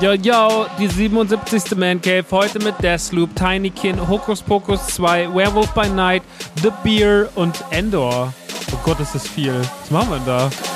yo, yo, die 77. Man Cave. Heute mit Deathloop, Tinykin, Hokus Pokus 2, Werewolf by Night, The Beer und Endor. Oh Gott, ist das viel. Was machen wir denn da?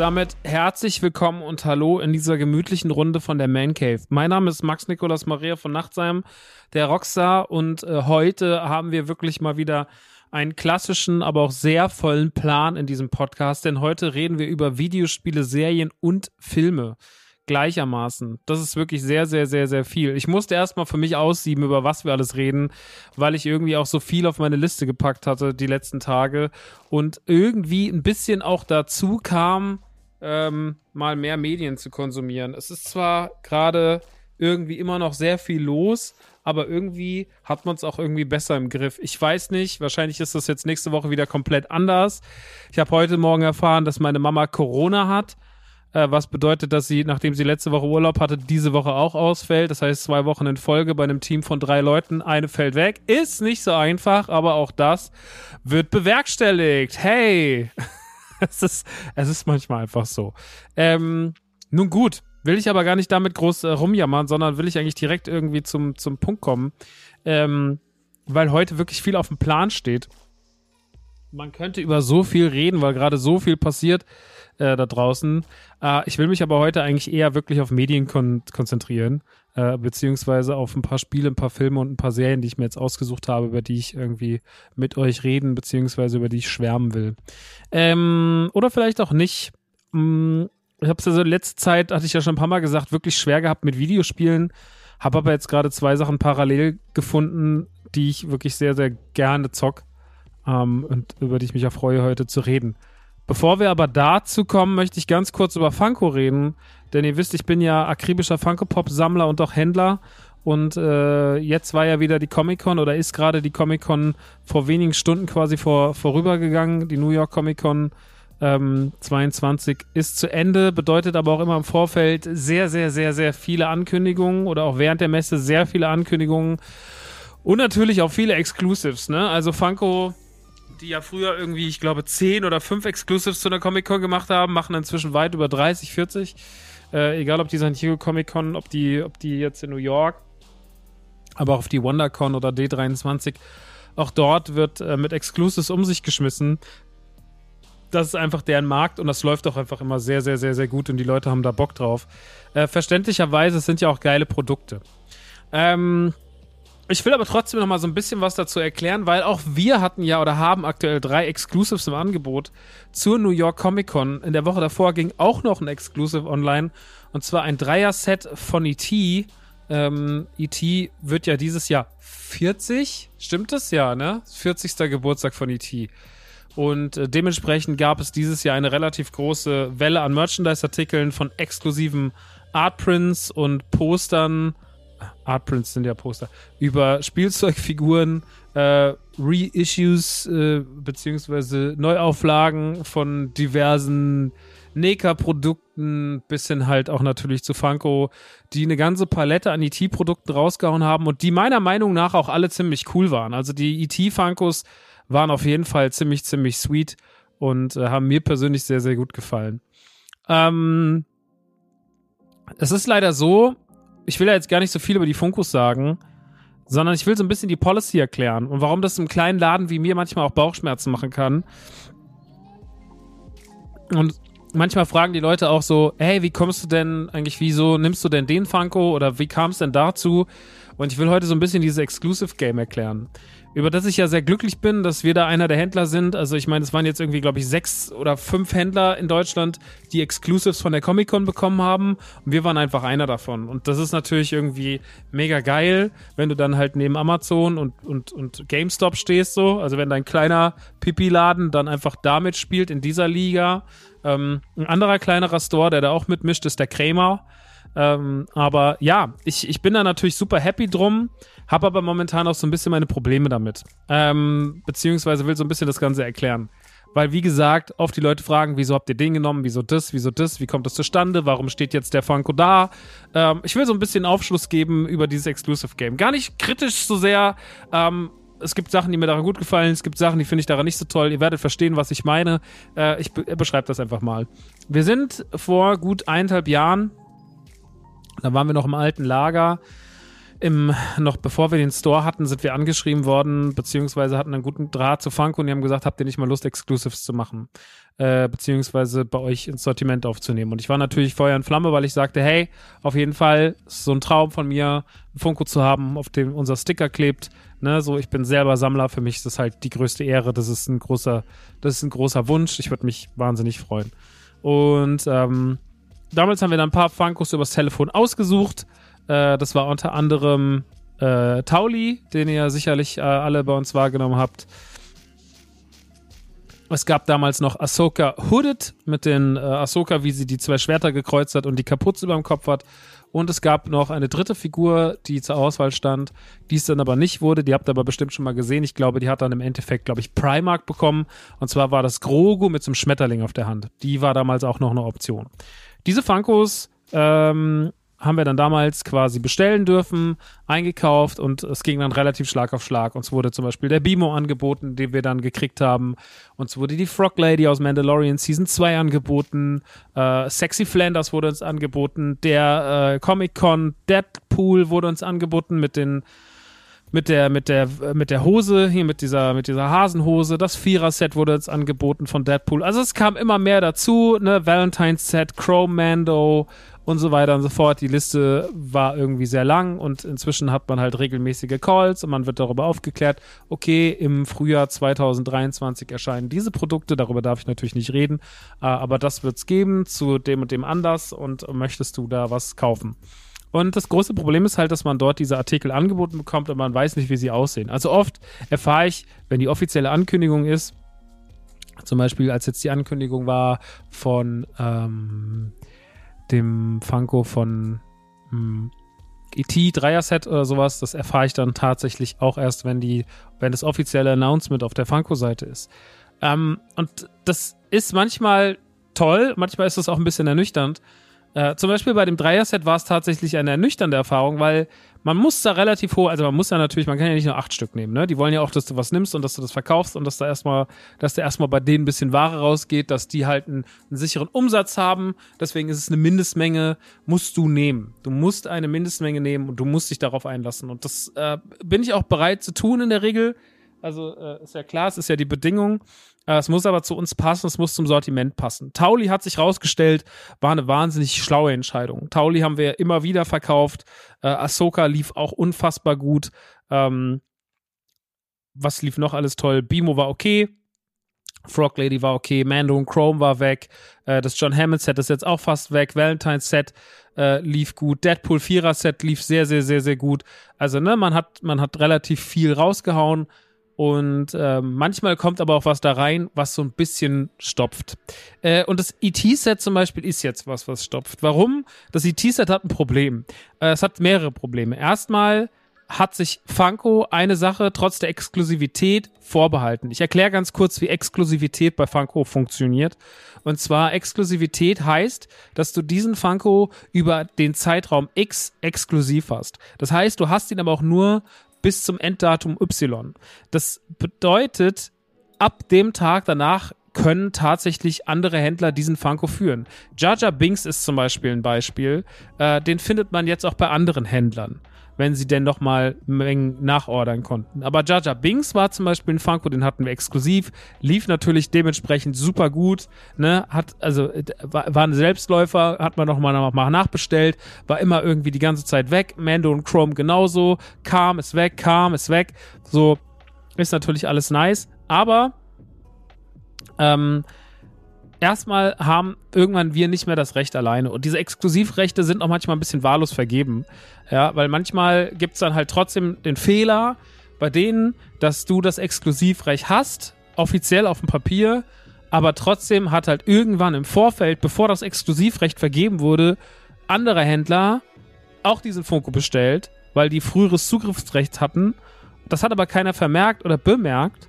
Damit herzlich willkommen und hallo in dieser gemütlichen Runde von der Man Cave. Mein Name ist Max Nikolas Maria von Nachtsheim, der Rockstar, und äh, heute haben wir wirklich mal wieder einen klassischen, aber auch sehr vollen Plan in diesem Podcast, denn heute reden wir über Videospiele, Serien und Filme gleichermaßen. Das ist wirklich sehr, sehr, sehr, sehr viel. Ich musste erstmal für mich aussieben, über was wir alles reden, weil ich irgendwie auch so viel auf meine Liste gepackt hatte die letzten Tage und irgendwie ein bisschen auch dazu kam, ähm, mal mehr Medien zu konsumieren. Es ist zwar gerade irgendwie immer noch sehr viel los, aber irgendwie hat man es auch irgendwie besser im Griff. Ich weiß nicht, wahrscheinlich ist das jetzt nächste Woche wieder komplett anders. Ich habe heute Morgen erfahren, dass meine Mama Corona hat äh, was bedeutet, dass sie, nachdem sie letzte Woche Urlaub hatte, diese Woche auch ausfällt. Das heißt, zwei Wochen in Folge bei einem Team von drei Leuten, eine fällt weg. Ist nicht so einfach, aber auch das wird bewerkstelligt. Hey! es, ist, es ist manchmal einfach so. Ähm, nun gut, will ich aber gar nicht damit groß äh, rumjammern, sondern will ich eigentlich direkt irgendwie zum, zum Punkt kommen. Ähm, weil heute wirklich viel auf dem Plan steht. Man könnte über so viel reden, weil gerade so viel passiert äh, da draußen. Äh, ich will mich aber heute eigentlich eher wirklich auf Medien kon konzentrieren, äh, beziehungsweise auf ein paar Spiele, ein paar Filme und ein paar Serien, die ich mir jetzt ausgesucht habe, über die ich irgendwie mit euch reden, beziehungsweise über die ich schwärmen will. Ähm, oder vielleicht auch nicht. Hm, ich habe es ja so letzte Zeit, hatte ich ja schon ein paar Mal gesagt, wirklich schwer gehabt mit Videospielen. Habe aber jetzt gerade zwei Sachen parallel gefunden, die ich wirklich sehr, sehr gerne zock ähm, und über die ich mich auch freue, heute zu reden. Bevor wir aber dazu kommen, möchte ich ganz kurz über Funko reden. Denn ihr wisst, ich bin ja akribischer Funko-Pop-Sammler und auch Händler. Und äh, jetzt war ja wieder die Comic-Con oder ist gerade die Comic-Con vor wenigen Stunden quasi vor, vorübergegangen. Die New York Comic-Con ähm, 22 ist zu Ende, bedeutet aber auch immer im Vorfeld sehr, sehr, sehr, sehr viele Ankündigungen oder auch während der Messe sehr viele Ankündigungen. Und natürlich auch viele Exclusives, ne? Also Funko die ja früher irgendwie, ich glaube, 10 oder 5 Exclusives zu einer Comic-Con gemacht haben, machen inzwischen weit über 30, 40. Äh, egal ob die San Diego Comic-Con, ob die, ob die jetzt in New York, aber auch auf die WonderCon oder D23. Auch dort wird äh, mit Exclusives um sich geschmissen. Das ist einfach deren Markt und das läuft auch einfach immer sehr, sehr, sehr, sehr gut und die Leute haben da Bock drauf. Äh, verständlicherweise sind ja auch geile Produkte. Ähm, ich will aber trotzdem noch mal so ein bisschen was dazu erklären, weil auch wir hatten ja oder haben aktuell drei Exclusives im Angebot zur New York Comic Con. In der Woche davor ging auch noch ein Exclusive online und zwar ein Dreier-Set von E.T. Ähm, E.T. wird ja dieses Jahr 40, stimmt das? Ja, ne? 40. Geburtstag von E.T. Und äh, dementsprechend gab es dieses Jahr eine relativ große Welle an Merchandise-Artikeln von exklusiven Artprints und Postern Artprints sind ja Poster, über Spielzeugfiguren, äh, Reissues äh, beziehungsweise Neuauflagen von diversen NECA-Produkten bis hin halt auch natürlich zu Funko, die eine ganze Palette an ET-Produkten rausgehauen haben und die meiner Meinung nach auch alle ziemlich cool waren. Also die ET-Funkos waren auf jeden Fall ziemlich, ziemlich sweet und äh, haben mir persönlich sehr, sehr gut gefallen. Ähm, es ist leider so, ich will ja jetzt gar nicht so viel über die Funkos sagen, sondern ich will so ein bisschen die Policy erklären und warum das im kleinen Laden wie mir manchmal auch Bauchschmerzen machen kann. Und manchmal fragen die Leute auch so, hey, wie kommst du denn eigentlich, wieso nimmst du denn den Funko oder wie kam es denn dazu? Und ich will heute so ein bisschen dieses Exclusive Game erklären über das ich ja sehr glücklich bin, dass wir da einer der Händler sind. Also ich meine, es waren jetzt irgendwie, glaube ich, sechs oder fünf Händler in Deutschland, die Exclusives von der Comic-Con bekommen haben. Und wir waren einfach einer davon. Und das ist natürlich irgendwie mega geil, wenn du dann halt neben Amazon und, und, und GameStop stehst so. Also wenn dein kleiner Pipi-Laden dann einfach damit spielt in dieser Liga. Ähm, ein anderer kleinerer Store, der da auch mitmischt, ist der Krämer. Ähm, aber ja, ich, ich bin da natürlich super happy drum, habe aber momentan auch so ein bisschen meine Probleme damit. Ähm, beziehungsweise will so ein bisschen das Ganze erklären. Weil, wie gesagt, oft die Leute fragen, wieso habt ihr den genommen, wieso das, wieso das, wie kommt das zustande, warum steht jetzt der Funko da? Ähm, ich will so ein bisschen Aufschluss geben über dieses Exclusive Game. Gar nicht kritisch so sehr. Ähm, es gibt Sachen, die mir daran gut gefallen, es gibt Sachen, die finde ich daran nicht so toll. Ihr werdet verstehen, was ich meine. Äh, ich be beschreibe das einfach mal. Wir sind vor gut eineinhalb Jahren, da waren wir noch im alten Lager, im, noch bevor wir den Store hatten, sind wir angeschrieben worden, beziehungsweise hatten einen guten Draht zu Funko und die haben gesagt, habt ihr nicht mal Lust, Exclusives zu machen? Äh, beziehungsweise bei euch ins Sortiment aufzunehmen. Und ich war natürlich Feuer in Flamme, weil ich sagte, hey, auf jeden Fall, ist so ein Traum von mir, ein Funko zu haben, auf dem unser Sticker klebt. Ne, so, ich bin selber Sammler, für mich ist das halt die größte Ehre, das ist ein großer, das ist ein großer Wunsch. Ich würde mich wahnsinnig freuen. Und ähm, damals haben wir dann ein paar Funkos übers Telefon ausgesucht äh, das war unter anderem äh, Tauli, den ihr sicherlich äh, alle bei uns wahrgenommen habt. Es gab damals noch Ahsoka Hooded mit den äh, Ahsoka, wie sie die zwei Schwerter gekreuzt hat und die Kapuze über dem Kopf hat. Und es gab noch eine dritte Figur, die zur Auswahl stand, die es dann aber nicht wurde. Die habt ihr aber bestimmt schon mal gesehen. Ich glaube, die hat dann im Endeffekt, glaube ich, Primark bekommen. Und zwar war das Grogu mit so einem Schmetterling auf der Hand. Die war damals auch noch eine Option. Diese Funkos ähm, haben wir dann damals quasi bestellen dürfen, eingekauft und es ging dann relativ Schlag auf Schlag. Uns wurde zum Beispiel der Bimo angeboten, den wir dann gekriegt haben. Uns wurde die Frog Lady aus Mandalorian Season 2 angeboten. Äh, Sexy Flanders wurde uns angeboten. Der äh, Comic-Con Deadpool wurde uns angeboten mit den mit der mit der mit der Hose hier mit dieser mit dieser Hasenhose das Vierer Set wurde uns angeboten von Deadpool also es kam immer mehr dazu ne Valentine's Set Chrome Mando und so weiter und so fort. Die Liste war irgendwie sehr lang und inzwischen hat man halt regelmäßige Calls und man wird darüber aufgeklärt, okay, im Frühjahr 2023 erscheinen diese Produkte, darüber darf ich natürlich nicht reden, äh, aber das wird es geben zu dem und dem Anlass und möchtest du da was kaufen? Und das große Problem ist halt, dass man dort diese Artikel angeboten bekommt und man weiß nicht, wie sie aussehen. Also oft erfahre ich, wenn die offizielle Ankündigung ist, zum Beispiel als jetzt die Ankündigung war von ähm, dem Funko von hm, ET Dreier-Set oder sowas, das erfahre ich dann tatsächlich auch erst, wenn die, wenn das offizielle Announcement auf der Funko-Seite ist. Ähm, und das ist manchmal toll, manchmal ist das auch ein bisschen ernüchternd. Äh, zum Beispiel bei dem Dreier-Set war es tatsächlich eine ernüchternde Erfahrung, weil man muss da relativ hoch, also man muss ja natürlich, man kann ja nicht nur acht Stück nehmen, ne? Die wollen ja auch, dass du was nimmst und dass du das verkaufst und dass da erstmal, dass da erstmal bei denen ein bisschen Ware rausgeht, dass die halt einen, einen sicheren Umsatz haben. Deswegen ist es eine Mindestmenge, musst du nehmen. Du musst eine Mindestmenge nehmen und du musst dich darauf einlassen. Und das äh, bin ich auch bereit zu tun in der Regel. Also äh, ist ja klar, es ist ja die Bedingung. Äh, es muss aber zu uns passen, es muss zum Sortiment passen. Tauli hat sich rausgestellt, war eine wahnsinnig schlaue Entscheidung. Tauli haben wir immer wieder verkauft. Äh, Ahsoka lief auch unfassbar gut. Ähm, was lief noch alles toll? Bimo war okay. Frog Lady war okay, Mando und Chrome war weg, äh, das John Hammond Set ist jetzt auch fast weg, Valentine's Set äh, lief gut, Deadpool 4er Set lief sehr, sehr, sehr, sehr gut. Also, ne, man hat, man hat relativ viel rausgehauen. Und äh, manchmal kommt aber auch was da rein, was so ein bisschen stopft. Äh, und das ET-Set zum Beispiel ist jetzt was, was stopft. Warum? Das ET-Set hat ein Problem. Äh, es hat mehrere Probleme. Erstmal hat sich Funko eine Sache trotz der Exklusivität vorbehalten. Ich erkläre ganz kurz, wie Exklusivität bei Funko funktioniert. Und zwar Exklusivität heißt, dass du diesen Funko über den Zeitraum X exklusiv hast. Das heißt, du hast ihn aber auch nur bis zum Enddatum Y. Das bedeutet, ab dem Tag danach können tatsächlich andere Händler diesen Funko führen. Jaja Binks ist zum Beispiel ein Beispiel. Äh, den findet man jetzt auch bei anderen Händlern wenn sie denn noch mal Mengen nachordern konnten. Aber Jaja Binks war zum Beispiel ein Funko, den hatten wir exklusiv, lief natürlich dementsprechend super gut, ne, hat, also, war, war ein Selbstläufer, hat man noch mal, noch nachbestellt, war immer irgendwie die ganze Zeit weg, Mando und Chrome genauso, kam, ist weg, kam, ist weg, so, ist natürlich alles nice, aber, ähm, erstmal haben irgendwann wir nicht mehr das Recht alleine. Und diese Exklusivrechte sind auch manchmal ein bisschen wahllos vergeben. Ja, weil manchmal gibt es dann halt trotzdem den Fehler bei denen, dass du das Exklusivrecht hast, offiziell auf dem Papier, aber trotzdem hat halt irgendwann im Vorfeld, bevor das Exklusivrecht vergeben wurde, andere Händler auch diesen Funko bestellt, weil die früheres Zugriffsrecht hatten. Das hat aber keiner vermerkt oder bemerkt.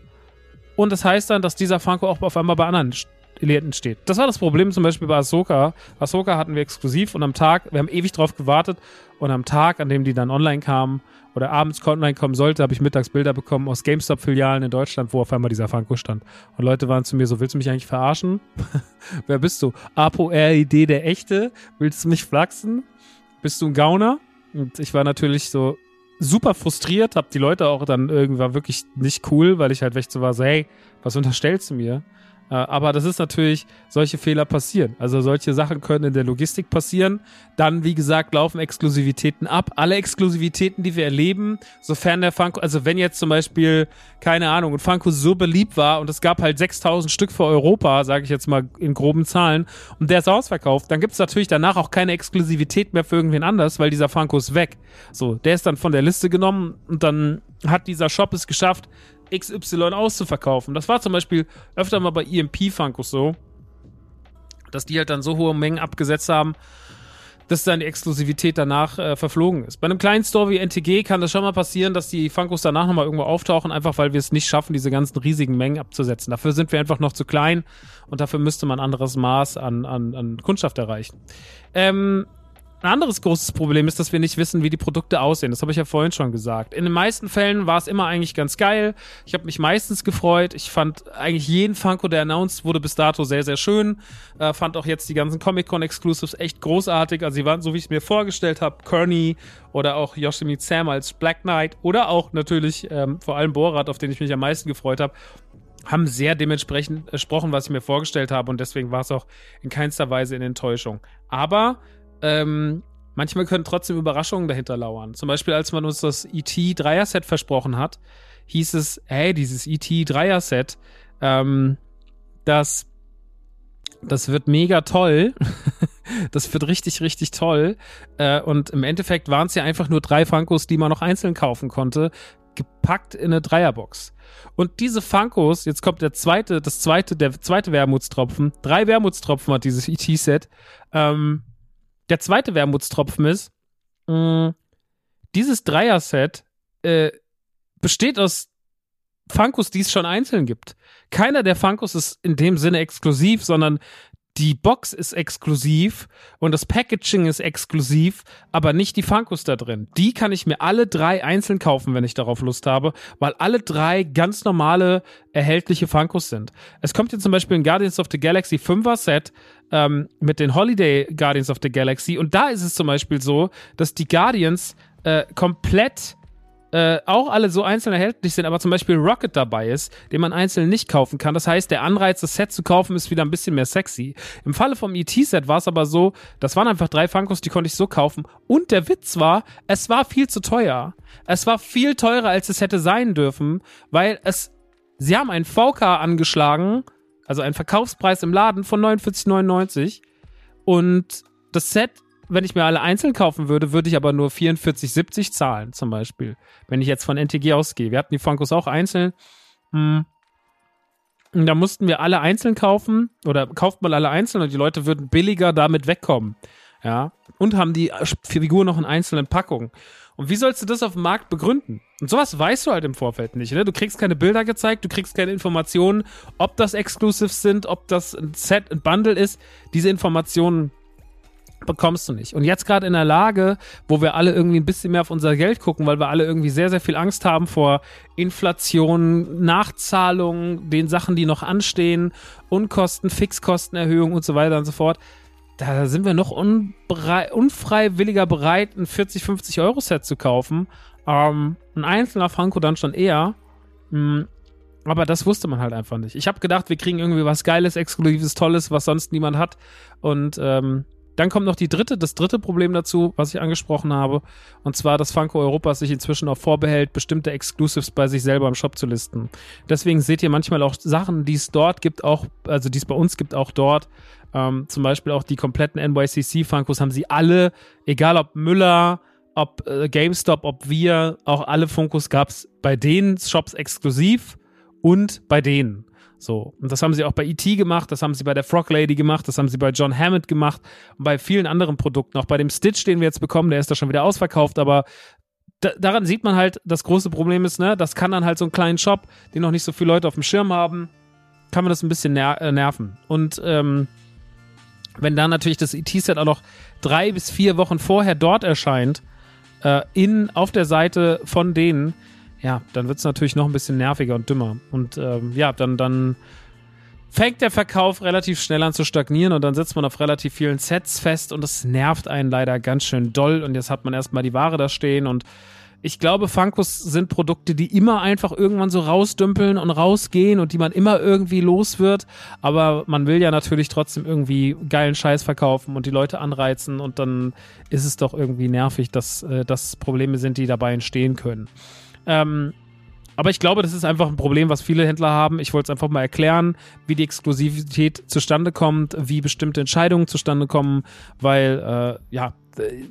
Und das heißt dann, dass dieser Funko auch auf einmal bei anderen Klienten steht. Das war das Problem zum Beispiel bei Ahsoka. Ahsoka hatten wir exklusiv und am Tag, wir haben ewig drauf gewartet und am Tag, an dem die dann online kamen oder abends online kommen sollte, habe ich mittags Bilder bekommen aus GameStop-Filialen in Deutschland, wo auf einmal dieser Funko stand. Und Leute waren zu mir so, willst du mich eigentlich verarschen? Wer bist du? Apo RID der Echte? Willst du mich flachsen? Bist du ein Gauner? Und ich war natürlich so super frustriert, hab die Leute auch dann irgendwann wirklich nicht cool, weil ich halt echt so war, so, hey, was unterstellst du mir? Äh, aber das ist natürlich, solche Fehler passieren. Also solche Sachen können in der Logistik passieren. Dann, wie gesagt, laufen Exklusivitäten ab. Alle Exklusivitäten, die wir erleben, sofern der Funko, also wenn jetzt zum Beispiel, keine Ahnung, ein Funko so beliebt war und es gab halt 6000 Stück für Europa, sage ich jetzt mal in groben Zahlen, und der ist ausverkauft, dann gibt es natürlich danach auch keine Exklusivität mehr für irgendwen anders, weil dieser Funko ist weg. So, der ist dann von der Liste genommen und dann hat dieser Shop es geschafft, XY auszuverkaufen. Das war zum Beispiel öfter mal bei EMP-Funkos so, dass die halt dann so hohe Mengen abgesetzt haben, dass dann die Exklusivität danach äh, verflogen ist. Bei einem kleinen Store wie NTG kann das schon mal passieren, dass die Funkos danach nochmal irgendwo auftauchen, einfach weil wir es nicht schaffen, diese ganzen riesigen Mengen abzusetzen. Dafür sind wir einfach noch zu klein und dafür müsste man ein anderes Maß an, an, an Kundschaft erreichen. Ähm, ein anderes großes Problem ist, dass wir nicht wissen, wie die Produkte aussehen. Das habe ich ja vorhin schon gesagt. In den meisten Fällen war es immer eigentlich ganz geil. Ich habe mich meistens gefreut. Ich fand eigentlich jeden Funko, der announced wurde, bis dato sehr, sehr schön. Äh, fand auch jetzt die ganzen Comic-Con-Exclusives echt großartig. Also sie waren so, wie ich es mir vorgestellt habe. Kearney oder auch Yoshimi Sam als Black Knight oder auch natürlich ähm, vor allem Borat, auf den ich mich am meisten gefreut habe haben sehr dementsprechend gesprochen, was ich mir vorgestellt habe und deswegen war es auch in keinster Weise in Enttäuschung. Aber ähm, manchmal können trotzdem Überraschungen dahinter lauern. Zum Beispiel, als man uns das ET Dreier-Set versprochen hat, hieß es, hey, dieses ET Dreier-Set, ähm, das, das wird mega toll. das wird richtig, richtig toll. Äh, und im Endeffekt waren es ja einfach nur drei Funkos, die man noch einzeln kaufen konnte, gepackt in eine Dreierbox. Und diese Funkos, jetzt kommt der zweite, das zweite, der zweite Wermutstropfen. Drei Wermutstropfen hat dieses ET-Set. Ähm, der zweite Wermutstropfen ist, mh, mm, dieses Dreier-Set äh, besteht aus Funkos, die es schon einzeln gibt. Keiner der Funkos ist in dem Sinne exklusiv, sondern die Box ist exklusiv und das Packaging ist exklusiv, aber nicht die Funkos da drin. Die kann ich mir alle drei einzeln kaufen, wenn ich darauf Lust habe, weil alle drei ganz normale erhältliche Funkos sind. Es kommt jetzt zum Beispiel ein Guardians of the Galaxy 5er Set ähm, mit den Holiday Guardians of the Galaxy und da ist es zum Beispiel so, dass die Guardians äh, komplett äh, auch alle so einzeln erhältlich sind, aber zum Beispiel Rocket dabei ist, den man einzeln nicht kaufen kann. Das heißt, der Anreiz, das Set zu kaufen, ist wieder ein bisschen mehr sexy. Im Falle vom ET-Set war es aber so, das waren einfach drei Funkos, die konnte ich so kaufen. Und der Witz war, es war viel zu teuer. Es war viel teurer, als es hätte sein dürfen, weil es, sie haben einen VK angeschlagen, also einen Verkaufspreis im Laden von 49,99 und das Set wenn ich mir alle einzeln kaufen würde, würde ich aber nur 44,70 zahlen, zum Beispiel. Wenn ich jetzt von NTG ausgehe. Wir hatten die Funkos auch einzeln. Hm. Und da mussten wir alle einzeln kaufen oder kauft man alle einzeln und die Leute würden billiger damit wegkommen. Ja. Und haben die Figur noch in einzelnen Packungen. Und wie sollst du das auf dem Markt begründen? Und sowas weißt du halt im Vorfeld nicht. Ne? Du kriegst keine Bilder gezeigt, du kriegst keine Informationen, ob das Exclusives sind, ob das ein Set, ein Bundle ist. Diese Informationen bekommst du nicht. Und jetzt gerade in der Lage, wo wir alle irgendwie ein bisschen mehr auf unser Geld gucken, weil wir alle irgendwie sehr, sehr viel Angst haben vor Inflation, Nachzahlungen, den Sachen, die noch anstehen, Unkosten, Fixkostenerhöhung und so weiter und so fort. Da sind wir noch unfreiwilliger bereit, ein 40, 50 Euro Set zu kaufen. Ähm, ein einzelner Franco dann schon eher. Mhm. Aber das wusste man halt einfach nicht. Ich habe gedacht, wir kriegen irgendwie was Geiles, Exklusives, Tolles, was sonst niemand hat. Und ähm, dann kommt noch die dritte, das dritte Problem dazu, was ich angesprochen habe, und zwar, dass Funko Europa sich inzwischen auch vorbehält, bestimmte Exclusives bei sich selber im Shop zu listen. Deswegen seht ihr manchmal auch Sachen, die es dort gibt, auch, also die es bei uns gibt, auch dort. Ähm, zum Beispiel auch die kompletten NYCC Funkos haben sie alle, egal ob Müller, ob äh, GameStop, ob wir, auch alle Funkos gab es bei den Shops exklusiv und bei denen. So. Und das haben sie auch bei E.T. gemacht, das haben sie bei der Frog Lady gemacht, das haben sie bei John Hammond gemacht und bei vielen anderen Produkten. Auch bei dem Stitch, den wir jetzt bekommen, der ist da schon wieder ausverkauft, aber da, daran sieht man halt, das große Problem ist, ne, das kann dann halt so einen kleinen Shop, den noch nicht so viele Leute auf dem Schirm haben, kann man das ein bisschen ner äh, nerven. Und ähm, wenn dann natürlich das ET-Set auch noch drei bis vier Wochen vorher dort erscheint, äh, in, auf der Seite von denen, ja, dann wird es natürlich noch ein bisschen nerviger und dümmer. Und ähm, ja, dann, dann fängt der Verkauf relativ schnell an zu stagnieren und dann sitzt man auf relativ vielen Sets fest und das nervt einen leider ganz schön doll. Und jetzt hat man erstmal die Ware da stehen und ich glaube, Funkos sind Produkte, die immer einfach irgendwann so rausdümpeln und rausgehen und die man immer irgendwie los wird. Aber man will ja natürlich trotzdem irgendwie geilen Scheiß verkaufen und die Leute anreizen und dann ist es doch irgendwie nervig, dass äh, das Probleme sind, die dabei entstehen können. Ähm, aber ich glaube, das ist einfach ein Problem, was viele Händler haben. Ich wollte es einfach mal erklären, wie die Exklusivität zustande kommt, wie bestimmte Entscheidungen zustande kommen, weil, äh, ja,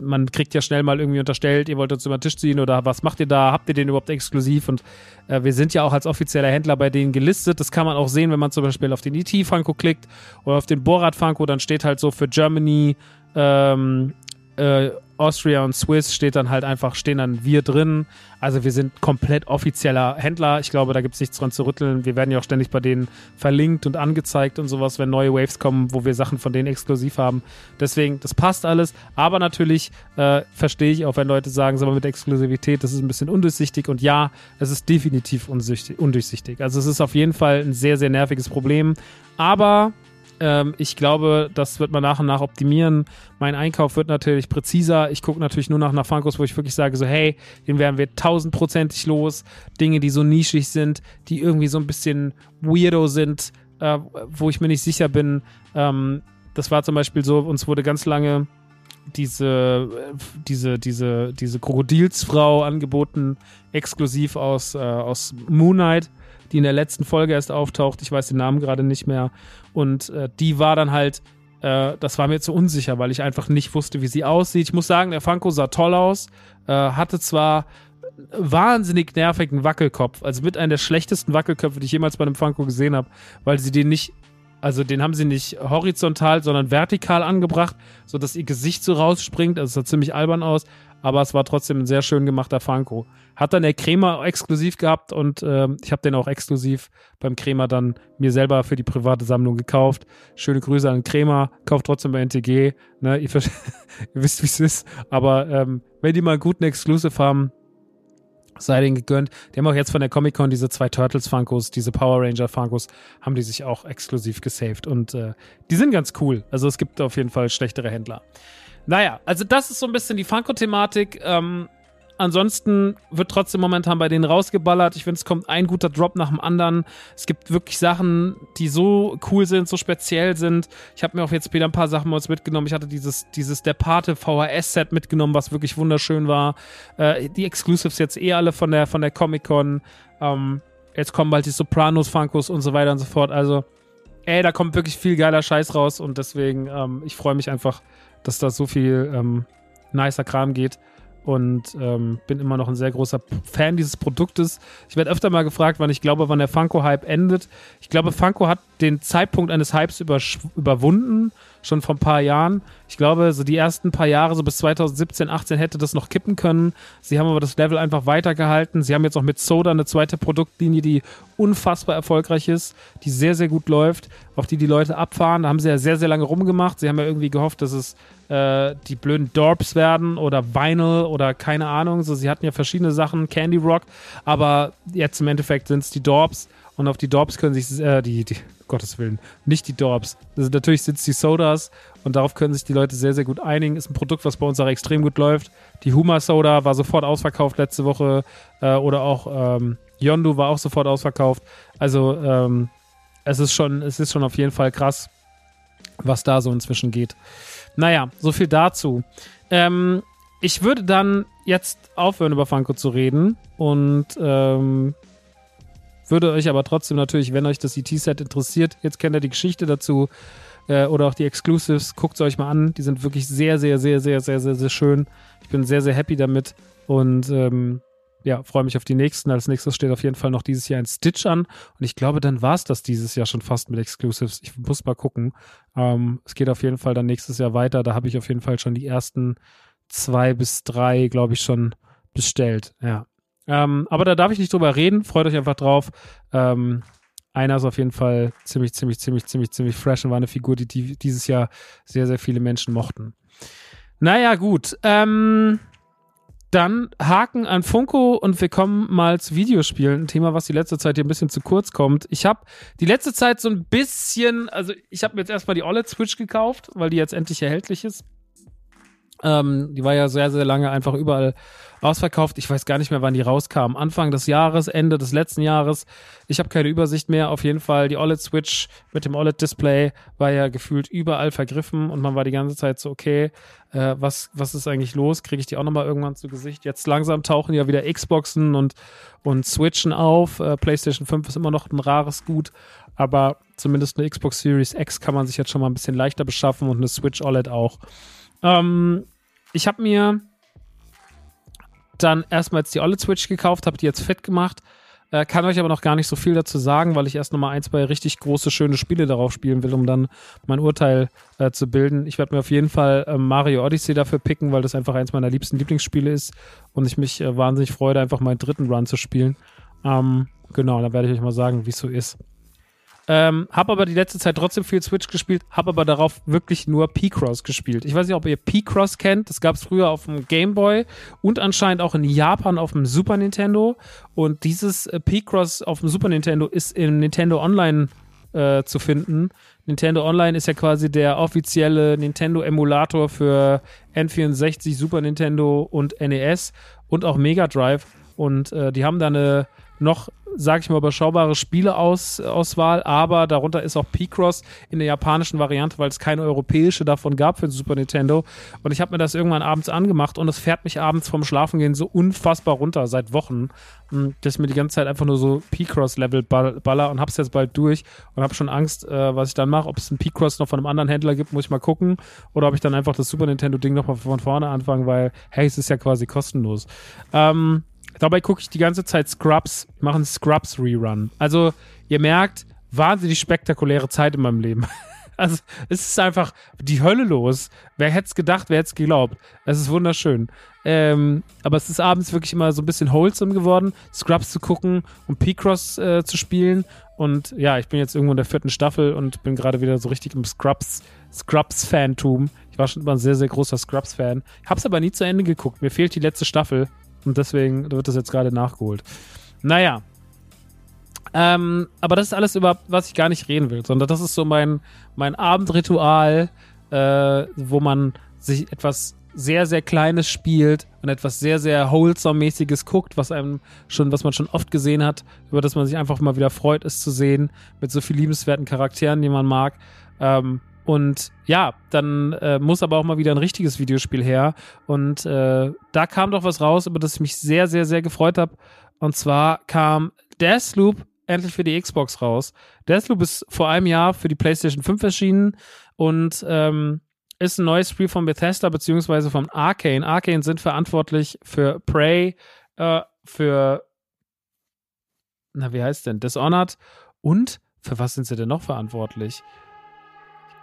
man kriegt ja schnell mal irgendwie unterstellt, ihr wollt uns über den Tisch ziehen oder was macht ihr da? Habt ihr den überhaupt exklusiv? Und äh, wir sind ja auch als offizieller Händler bei denen gelistet. Das kann man auch sehen, wenn man zum Beispiel auf den ET Funko klickt oder auf den Borat Funko, dann steht halt so für Germany, ähm, äh, Austria und Swiss steht dann halt einfach, stehen dann wir drin. Also wir sind komplett offizieller Händler. Ich glaube, da gibt es nichts dran zu rütteln. Wir werden ja auch ständig bei denen verlinkt und angezeigt und sowas, wenn neue Waves kommen, wo wir Sachen von denen exklusiv haben. Deswegen, das passt alles. Aber natürlich äh, verstehe ich auch, wenn Leute sagen, sag mal, mit Exklusivität, das ist ein bisschen undurchsichtig. Und ja, es ist definitiv undurchsichtig. Also es ist auf jeden Fall ein sehr, sehr nerviges Problem. Aber ähm, ich glaube, das wird man nach und nach optimieren. Mein Einkauf wird natürlich präziser. Ich gucke natürlich nur nach, Funkos, wo ich wirklich sage, so, hey, den werden wir tausendprozentig los. Dinge, die so nischig sind, die irgendwie so ein bisschen weirdo sind, äh, wo ich mir nicht sicher bin. Ähm, das war zum Beispiel so, uns wurde ganz lange diese, diese, diese, diese Krokodilsfrau angeboten, exklusiv aus, äh, aus Moonlight die in der letzten Folge erst auftaucht. Ich weiß den Namen gerade nicht mehr. Und äh, die war dann halt, äh, das war mir zu unsicher, weil ich einfach nicht wusste, wie sie aussieht. Ich muss sagen, der Funko sah toll aus, äh, hatte zwar wahnsinnig nervigen Wackelkopf, also mit einer der schlechtesten Wackelköpfe, die ich jemals bei einem Funko gesehen habe, weil sie den nicht also den haben sie nicht horizontal, sondern vertikal angebracht, sodass ihr Gesicht so rausspringt. Also es sah ziemlich albern aus aber es war trotzdem ein sehr schön gemachter Funko. Hat dann der Kremer exklusiv gehabt und äh, ich habe den auch exklusiv beim Kremer dann mir selber für die private Sammlung gekauft. Schöne Grüße an den Kremer, kauft trotzdem bei NTG. Ne? Ihr, ihr wisst, wie es ist. Aber ähm, wenn die mal einen guten Exclusive haben, sei denen gegönnt. Die haben auch jetzt von der Comic-Con diese zwei Turtles-Funkos, diese Power Ranger-Funkos, haben die sich auch exklusiv gesaved. Und äh, die sind ganz cool. Also es gibt auf jeden Fall schlechtere Händler. Naja, also das ist so ein bisschen die Funko-Thematik. Ähm, ansonsten wird trotzdem momentan bei denen rausgeballert. Ich finde, es kommt ein guter Drop nach dem anderen. Es gibt wirklich Sachen, die so cool sind, so speziell sind. Ich habe mir auch jetzt später ein paar Sachen mitgenommen. Ich hatte dieses, dieses Der Pate VHS-Set mitgenommen, was wirklich wunderschön war. Äh, die Exclusives jetzt eh alle von der, von der Comic-Con. Ähm, jetzt kommen bald die Sopranos, Funkos und so weiter und so fort. Also, ey, da kommt wirklich viel geiler Scheiß raus und deswegen, ähm, ich freue mich einfach dass da so viel ähm, nicer Kram geht und ähm, bin immer noch ein sehr großer Fan dieses Produktes. Ich werde öfter mal gefragt, wann ich glaube, wann der Funko-Hype endet. Ich glaube, Funko hat den Zeitpunkt eines Hypes überwunden, schon vor ein paar Jahren. Ich glaube, so die ersten paar Jahre, so bis 2017, 18 hätte das noch kippen können. Sie haben aber das Level einfach weitergehalten. Sie haben jetzt auch mit Soda eine zweite Produktlinie, die unfassbar erfolgreich ist, die sehr, sehr gut läuft, auf die die Leute abfahren. Da haben sie ja sehr, sehr lange rumgemacht. Sie haben ja irgendwie gehofft, dass es äh, die blöden Dorps werden oder Vinyl oder keine Ahnung. So, sie hatten ja verschiedene Sachen, Candy Rock, aber jetzt im Endeffekt sind es die Dorps und auf die Dorps können sich, äh, die, die, Gottes Willen, nicht die Dorps. Also natürlich sind es die Sodas und darauf können sich die Leute sehr, sehr gut einigen. Ist ein Produkt, was bei uns auch extrem gut läuft. Die Huma Soda war sofort ausverkauft letzte Woche äh, oder auch ähm, Yondu war auch sofort ausverkauft. Also ähm, es ist schon, es ist schon auf jeden Fall krass, was da so inzwischen geht. Naja, so viel dazu. Ähm, ich würde dann jetzt aufhören, über Funko zu reden und ähm, würde euch aber trotzdem natürlich, wenn euch das ET-Set interessiert, jetzt kennt ihr die Geschichte dazu äh, oder auch die Exclusives, guckt es euch mal an. Die sind wirklich sehr, sehr, sehr, sehr, sehr, sehr, sehr schön. Ich bin sehr, sehr happy damit und ähm, ja, freue mich auf die nächsten. Als nächstes steht auf jeden Fall noch dieses Jahr ein Stitch an. Und ich glaube, dann war es das dieses Jahr schon fast mit Exclusives. Ich muss mal gucken. Ähm, es geht auf jeden Fall dann nächstes Jahr weiter. Da habe ich auf jeden Fall schon die ersten zwei bis drei, glaube ich, schon bestellt. Ja. Ähm, aber da darf ich nicht drüber reden. Freut euch einfach drauf. Ähm, einer ist auf jeden Fall ziemlich, ziemlich, ziemlich, ziemlich, ziemlich fresh und war eine Figur, die, die dieses Jahr sehr, sehr viele Menschen mochten. Naja, gut. Ähm, dann Haken an Funko und wir kommen mal zu Videospielen. Ein Thema, was die letzte Zeit hier ein bisschen zu kurz kommt. Ich habe die letzte Zeit so ein bisschen, also ich habe mir jetzt erstmal die OLED Switch gekauft, weil die jetzt endlich erhältlich ist. Ähm, die war ja sehr, sehr lange einfach überall ausverkauft. Ich weiß gar nicht mehr, wann die rauskam. Anfang des Jahres, Ende des letzten Jahres. Ich habe keine Übersicht mehr. Auf jeden Fall, die OLED-Switch mit dem OLED-Display war ja gefühlt überall vergriffen und man war die ganze Zeit so, okay, äh, was, was ist eigentlich los? Kriege ich die auch nochmal irgendwann zu Gesicht? Jetzt langsam tauchen ja wieder Xboxen und, und Switchen auf. Äh, PlayStation 5 ist immer noch ein rares Gut, aber zumindest eine Xbox Series X kann man sich jetzt schon mal ein bisschen leichter beschaffen und eine Switch OLED auch. Ähm, ich habe mir dann erstmal jetzt die OLED Switch gekauft, habe die jetzt fit gemacht. Äh, kann euch aber noch gar nicht so viel dazu sagen, weil ich erst nochmal ein, zwei richtig große, schöne Spiele darauf spielen will, um dann mein Urteil äh, zu bilden. Ich werde mir auf jeden Fall äh, Mario Odyssey dafür picken, weil das einfach eins meiner liebsten Lieblingsspiele ist und ich mich äh, wahnsinnig freue, einfach meinen dritten Run zu spielen. Ähm, genau, da werde ich euch mal sagen, wie es so ist. Ähm, hab aber die letzte Zeit trotzdem viel Switch gespielt, hab aber darauf wirklich nur P-Cross gespielt. Ich weiß nicht, ob ihr P-Cross kennt. Das gab es früher auf dem Game Boy und anscheinend auch in Japan auf dem Super Nintendo. Und dieses äh, P-Cross auf dem Super Nintendo ist im Nintendo Online äh, zu finden. Nintendo Online ist ja quasi der offizielle Nintendo-Emulator für N64, Super Nintendo und NES und auch Mega Drive. Und äh, die haben da eine noch sag ich mal, überschaubare Spieleauswahl, aber darunter ist auch P-Cross in der japanischen Variante, weil es keine europäische davon gab für den Super Nintendo. Und ich habe mir das irgendwann abends angemacht und es fährt mich abends vom Schlafengehen so unfassbar runter seit Wochen, hm, dass ich mir die ganze Zeit einfach nur so P-Cross-Level baller und hab's jetzt bald durch und habe schon Angst, äh, was ich dann mache. Ob es ein P-Cross noch von einem anderen Händler gibt, muss ich mal gucken. Oder ob ich dann einfach das Super Nintendo-Ding nochmal von vorne anfange, weil, hey, es ist ja quasi kostenlos. Ähm, Dabei gucke ich die ganze Zeit Scrubs, machen Scrubs Rerun. Also, ihr merkt, wahnsinnig spektakuläre Zeit in meinem Leben. Also, es ist einfach die Hölle los. Wer hätte es gedacht, wer hätte es geglaubt? Es ist wunderschön. Ähm, aber es ist abends wirklich immer so ein bisschen wholesome geworden, Scrubs zu gucken und P-Cross äh, zu spielen. Und ja, ich bin jetzt irgendwo in der vierten Staffel und bin gerade wieder so richtig im Scrubs, Scrubs-Fantum. Ich war schon immer ein sehr, sehr großer Scrubs-Fan. Hab's aber nie zu Ende geguckt. Mir fehlt die letzte Staffel. Und deswegen wird das jetzt gerade nachgeholt. Naja. Ähm, aber das ist alles über, was ich gar nicht reden will, sondern das ist so mein, mein Abendritual, äh, wo man sich etwas sehr, sehr Kleines spielt und etwas sehr, sehr Wholesome-mäßiges guckt, was einem schon, was man schon oft gesehen hat, über das man sich einfach mal wieder freut, es zu sehen, mit so viel liebenswerten Charakteren, die man mag. Ähm, und ja, dann äh, muss aber auch mal wieder ein richtiges Videospiel her. Und äh, da kam doch was raus, über das ich mich sehr, sehr, sehr gefreut habe. Und zwar kam Deathloop endlich für die Xbox raus. Deathloop ist vor einem Jahr für die PlayStation 5 erschienen und ähm, ist ein neues Spiel von Bethesda beziehungsweise von Arcane. Arcane sind verantwortlich für Prey, äh, für na, wie heißt denn? Dishonored und für was sind sie denn noch verantwortlich?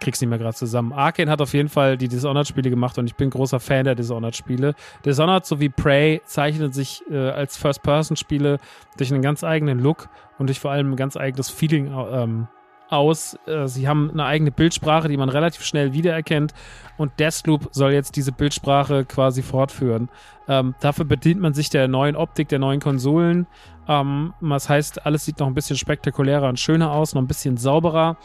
Krieg's nicht mehr gerade zusammen. Arkane hat auf jeden Fall die Dishonored-Spiele gemacht und ich bin großer Fan der Dishonored-Spiele. Dishonored sowie Prey zeichnen sich äh, als First-Person-Spiele durch einen ganz eigenen Look und durch vor allem ein ganz eigenes Feeling ähm, aus. Äh, sie haben eine eigene Bildsprache, die man relativ schnell wiedererkennt und Deathloop soll jetzt diese Bildsprache quasi fortführen. Ähm, dafür bedient man sich der neuen Optik, der neuen Konsolen. Ähm, das heißt, alles sieht noch ein bisschen spektakulärer und schöner aus, noch ein bisschen sauberer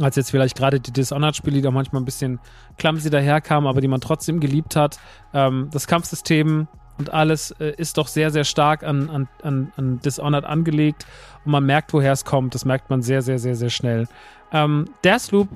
als jetzt vielleicht gerade die Dishonored-Spiele, die da manchmal ein bisschen clumsy daherkamen, aber die man trotzdem geliebt hat. Ähm, das Kampfsystem und alles äh, ist doch sehr, sehr stark an, an, an, an Dishonored angelegt und man merkt, woher es kommt. Das merkt man sehr, sehr, sehr, sehr schnell. Ähm, Deathloop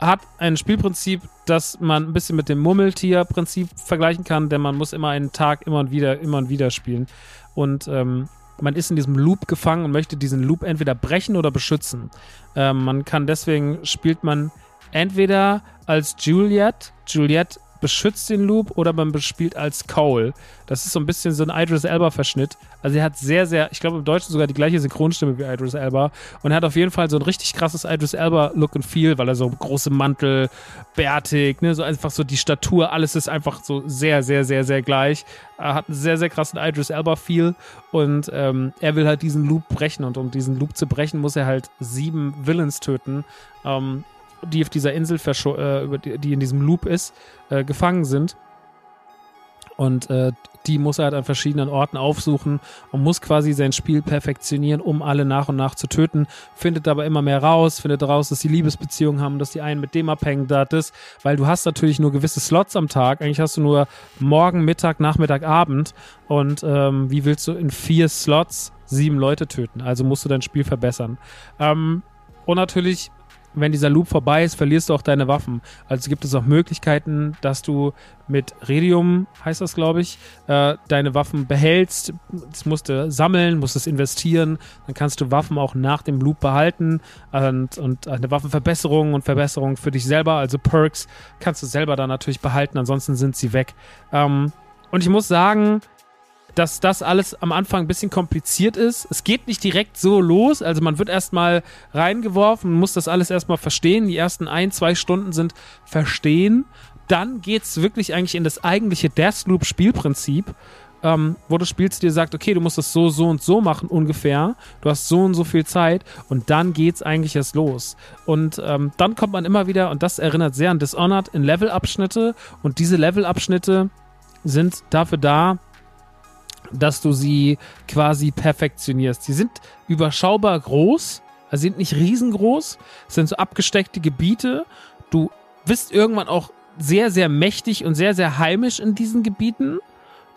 hat ein Spielprinzip, das man ein bisschen mit dem Murmeltier-Prinzip vergleichen kann, denn man muss immer einen Tag immer und wieder, immer und wieder spielen. Und ähm, man ist in diesem Loop gefangen und möchte diesen Loop entweder brechen oder beschützen. Ähm, man kann deswegen spielt man entweder als Juliet, Juliet beschützt den Loop oder man spielt als Cole. Das ist so ein bisschen so ein Idris Elba-Verschnitt. Also er hat sehr, sehr, ich glaube im Deutschen sogar die gleiche Synchronstimme wie Idris Elba und er hat auf jeden Fall so ein richtig krasses Idris Elba-Look und Feel, weil er so große Mantel, bärtig, ne, so einfach so die Statur, alles ist einfach so sehr, sehr, sehr, sehr gleich. Er hat einen sehr, sehr krassen Idris Elba-Feel und ähm, er will halt diesen Loop brechen und um diesen Loop zu brechen, muss er halt sieben Villains töten. Ähm, die auf dieser Insel, äh, die in diesem Loop ist, äh, gefangen sind. Und äh, die muss er halt an verschiedenen Orten aufsuchen und muss quasi sein Spiel perfektionieren, um alle nach und nach zu töten. Findet aber immer mehr raus, findet raus, dass die Liebesbeziehungen haben, dass die einen mit dem abhängen, da das, weil du hast natürlich nur gewisse Slots am Tag. Eigentlich hast du nur morgen, Mittag, Nachmittag, Abend. Und ähm, wie willst du in vier Slots sieben Leute töten? Also musst du dein Spiel verbessern. Ähm, und natürlich wenn dieser Loop vorbei ist, verlierst du auch deine Waffen. Also gibt es auch Möglichkeiten, dass du mit Radium, heißt das glaube ich, äh, deine Waffen behältst. Das musst du sammeln, musst es investieren. Dann kannst du Waffen auch nach dem Loop behalten und, und eine Waffenverbesserung und Verbesserung für dich selber, also Perks, kannst du selber dann natürlich behalten. Ansonsten sind sie weg. Ähm, und ich muss sagen, dass das alles am Anfang ein bisschen kompliziert ist. Es geht nicht direkt so los. Also man wird erstmal reingeworfen, muss das alles erstmal verstehen. Die ersten ein, zwei Stunden sind verstehen. Dann geht es wirklich eigentlich in das eigentliche Deathloop-Spielprinzip. Ähm, wo du spielst, dir sagt, okay, du musst das so, so und so machen ungefähr. Du hast so und so viel Zeit und dann geht's eigentlich erst los. Und ähm, dann kommt man immer wieder, und das erinnert sehr an Dishonored, in Levelabschnitte. Und diese Levelabschnitte sind dafür da, dass du sie quasi perfektionierst. Sie sind überschaubar groß, also sind nicht riesengroß, sind so abgesteckte Gebiete. Du bist irgendwann auch sehr, sehr mächtig und sehr, sehr heimisch in diesen Gebieten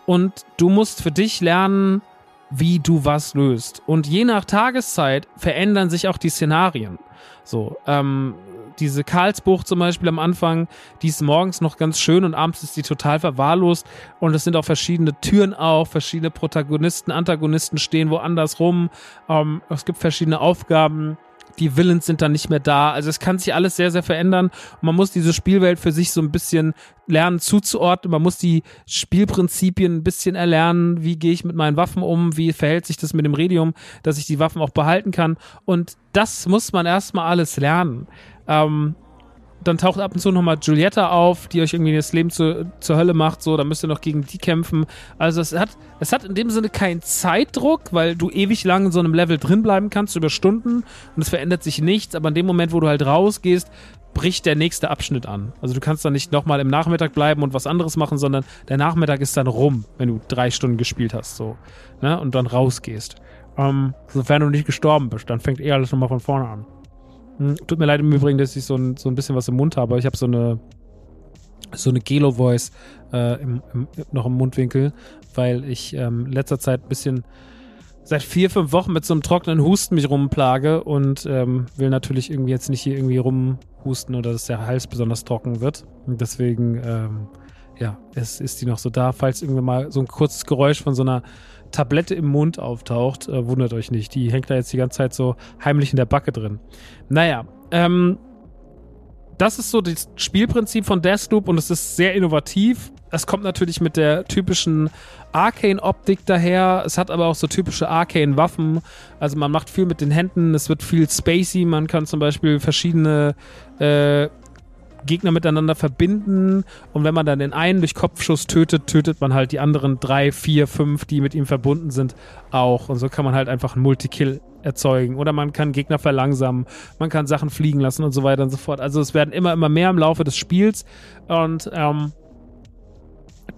und du musst für dich lernen, wie du was löst. Und je nach Tageszeit verändern sich auch die Szenarien. So, ähm, diese Karlsbucht zum Beispiel am Anfang, die ist morgens noch ganz schön und abends ist die total verwahrlost. Und es sind auch verschiedene Türen auf, verschiedene Protagonisten, Antagonisten stehen woanders rum. Ähm, es gibt verschiedene Aufgaben die Villains sind dann nicht mehr da. Also es kann sich alles sehr, sehr verändern. Und man muss diese Spielwelt für sich so ein bisschen lernen zuzuordnen. Man muss die Spielprinzipien ein bisschen erlernen. Wie gehe ich mit meinen Waffen um? Wie verhält sich das mit dem Radium, dass ich die Waffen auch behalten kann? Und das muss man erstmal alles lernen. Ähm, dann taucht ab und zu nochmal Giulietta auf, die euch irgendwie das Leben zu, zur Hölle macht, so, dann müsst ihr noch gegen die kämpfen. Also es hat, es hat in dem Sinne keinen Zeitdruck, weil du ewig lang in so einem Level drin bleiben kannst über Stunden und es verändert sich nichts, aber in dem Moment, wo du halt rausgehst, bricht der nächste Abschnitt an. Also du kannst dann nicht nochmal im Nachmittag bleiben und was anderes machen, sondern der Nachmittag ist dann rum, wenn du drei Stunden gespielt hast, so, ne, und dann rausgehst. Ähm, sofern du nicht gestorben bist, dann fängt eh alles nochmal von vorne an. Hm, tut mir leid im Übrigen, dass ich so ein, so ein bisschen was im Mund habe. Ich habe so eine so eine Gelo-Voice äh, im, im, noch im Mundwinkel, weil ich ähm, letzter Zeit ein bisschen seit vier, fünf Wochen mit so einem trockenen Husten mich rumplage und ähm, will natürlich irgendwie jetzt nicht hier irgendwie rumhusten oder dass der Hals besonders trocken wird. Und deswegen, ähm, ja, es ist die noch so da. Falls irgendwie mal so ein kurzes Geräusch von so einer Tablette im Mund auftaucht, äh, wundert euch nicht. Die hängt da jetzt die ganze Zeit so heimlich in der Backe drin. Naja, ähm, das ist so das Spielprinzip von Deathloop und es ist sehr innovativ. Es kommt natürlich mit der typischen Arcane-Optik daher. Es hat aber auch so typische Arcane-Waffen. Also man macht viel mit den Händen. Es wird viel spacey. Man kann zum Beispiel verschiedene äh, Gegner miteinander verbinden und wenn man dann den einen durch Kopfschuss tötet, tötet man halt die anderen drei, vier, fünf, die mit ihm verbunden sind, auch. Und so kann man halt einfach einen Multikill erzeugen. Oder man kann Gegner verlangsamen, man kann Sachen fliegen lassen und so weiter und so fort. Also es werden immer, immer mehr im Laufe des Spiels und ähm,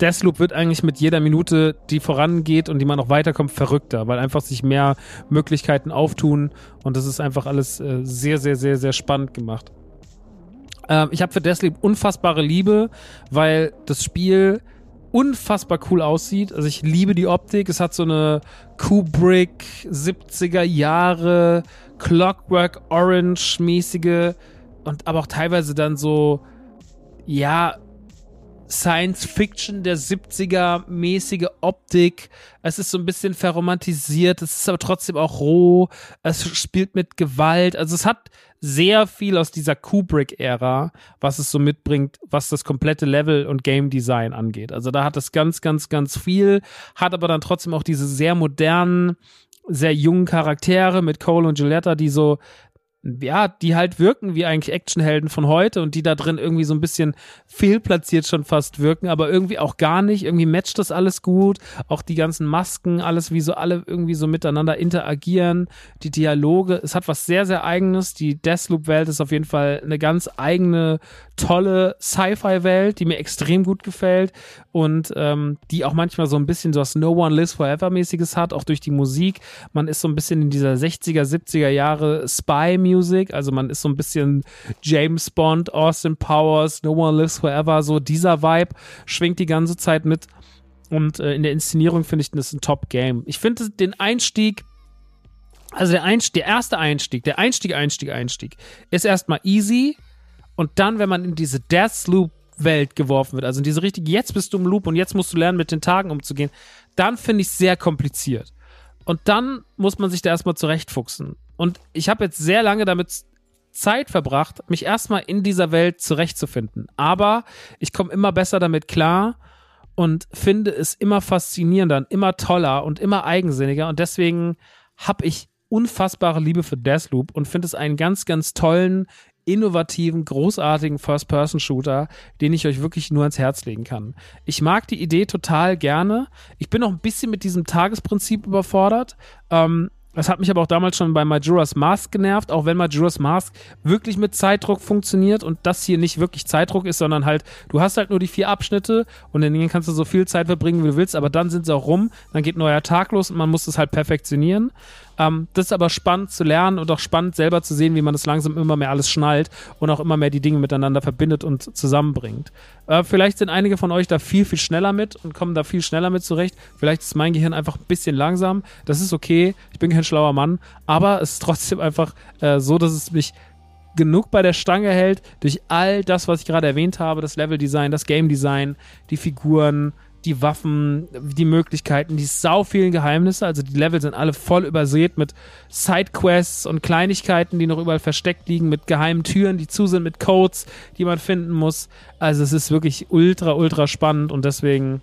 Deathloop wird eigentlich mit jeder Minute, die vorangeht und die man noch weiterkommt, verrückter, weil einfach sich mehr Möglichkeiten auftun und das ist einfach alles äh, sehr, sehr, sehr, sehr spannend gemacht. Ähm, ich habe für Deathloop unfassbare Liebe, weil das Spiel unfassbar cool aussieht. Also ich liebe die Optik. Es hat so eine Kubrick 70er Jahre Clockwork Orange mäßige und aber auch teilweise dann so ja Science-Fiction der 70er-mäßige Optik. Es ist so ein bisschen verromantisiert, es ist aber trotzdem auch roh. Es spielt mit Gewalt. Also es hat sehr viel aus dieser Kubrick-Ära, was es so mitbringt, was das komplette Level und Game Design angeht. Also da hat es ganz, ganz, ganz viel, hat aber dann trotzdem auch diese sehr modernen, sehr jungen Charaktere mit Cole und Giulietta, die so ja, die halt wirken wie eigentlich Actionhelden von heute und die da drin irgendwie so ein bisschen fehlplatziert schon fast wirken, aber irgendwie auch gar nicht. Irgendwie matcht das alles gut. Auch die ganzen Masken, alles wie so alle irgendwie so miteinander interagieren. Die Dialoge, es hat was sehr, sehr eigenes. Die Deathloop-Welt ist auf jeden Fall eine ganz eigene, tolle Sci-Fi-Welt, die mir extrem gut gefällt und ähm, die auch manchmal so ein bisschen so was No One Lives Forever-mäßiges hat, auch durch die Musik. Man ist so ein bisschen in dieser 60er, 70er Jahre Spy-Music Music. Also man ist so ein bisschen James Bond, Austin Powers, No One Lives Forever, so dieser Vibe schwingt die ganze Zeit mit. Und äh, in der Inszenierung finde ich das ein Top-Game. Ich finde den Einstieg, also der, Einstieg, der erste Einstieg, der Einstieg, Einstieg, Einstieg, ist erstmal easy. Und dann, wenn man in diese Deathloop Welt geworfen wird, also in diese richtige, jetzt bist du im Loop und jetzt musst du lernen, mit den Tagen umzugehen, dann finde ich es sehr kompliziert. Und dann muss man sich da erstmal zurechtfuchsen. Und ich habe jetzt sehr lange damit Zeit verbracht, mich erstmal in dieser Welt zurechtzufinden. Aber ich komme immer besser damit klar und finde es immer faszinierender und immer toller und immer eigensinniger. Und deswegen habe ich unfassbare Liebe für Deathloop und finde es einen ganz, ganz tollen, innovativen, großartigen First-Person-Shooter, den ich euch wirklich nur ans Herz legen kann. Ich mag die Idee total gerne. Ich bin noch ein bisschen mit diesem Tagesprinzip überfordert. Ähm, das hat mich aber auch damals schon bei Majora's Mask genervt, auch wenn Majora's Mask wirklich mit Zeitdruck funktioniert und das hier nicht wirklich Zeitdruck ist, sondern halt, du hast halt nur die vier Abschnitte und in denen kannst du so viel Zeit verbringen, wie du willst, aber dann sind sie auch rum, dann geht neuer Tag los und man muss es halt perfektionieren. Ähm, das ist aber spannend zu lernen und auch spannend selber zu sehen, wie man das langsam immer mehr alles schnallt und auch immer mehr die Dinge miteinander verbindet und zusammenbringt. Äh, vielleicht sind einige von euch da viel, viel schneller mit und kommen da viel schneller mit zurecht. Vielleicht ist mein Gehirn einfach ein bisschen langsam. Das ist okay. Ich bin kein schlauer Mann, aber es ist trotzdem einfach äh, so, dass es mich genug bei der Stange hält durch all das, was ich gerade erwähnt habe, das Leveldesign, das Game Design, die Figuren, die Waffen, die Möglichkeiten, die sau vielen Geheimnisse. Also die Level sind alle voll übersät mit Sidequests und Kleinigkeiten, die noch überall versteckt liegen, mit geheimen Türen, die zu sind, mit Codes, die man finden muss. Also es ist wirklich ultra, ultra spannend und deswegen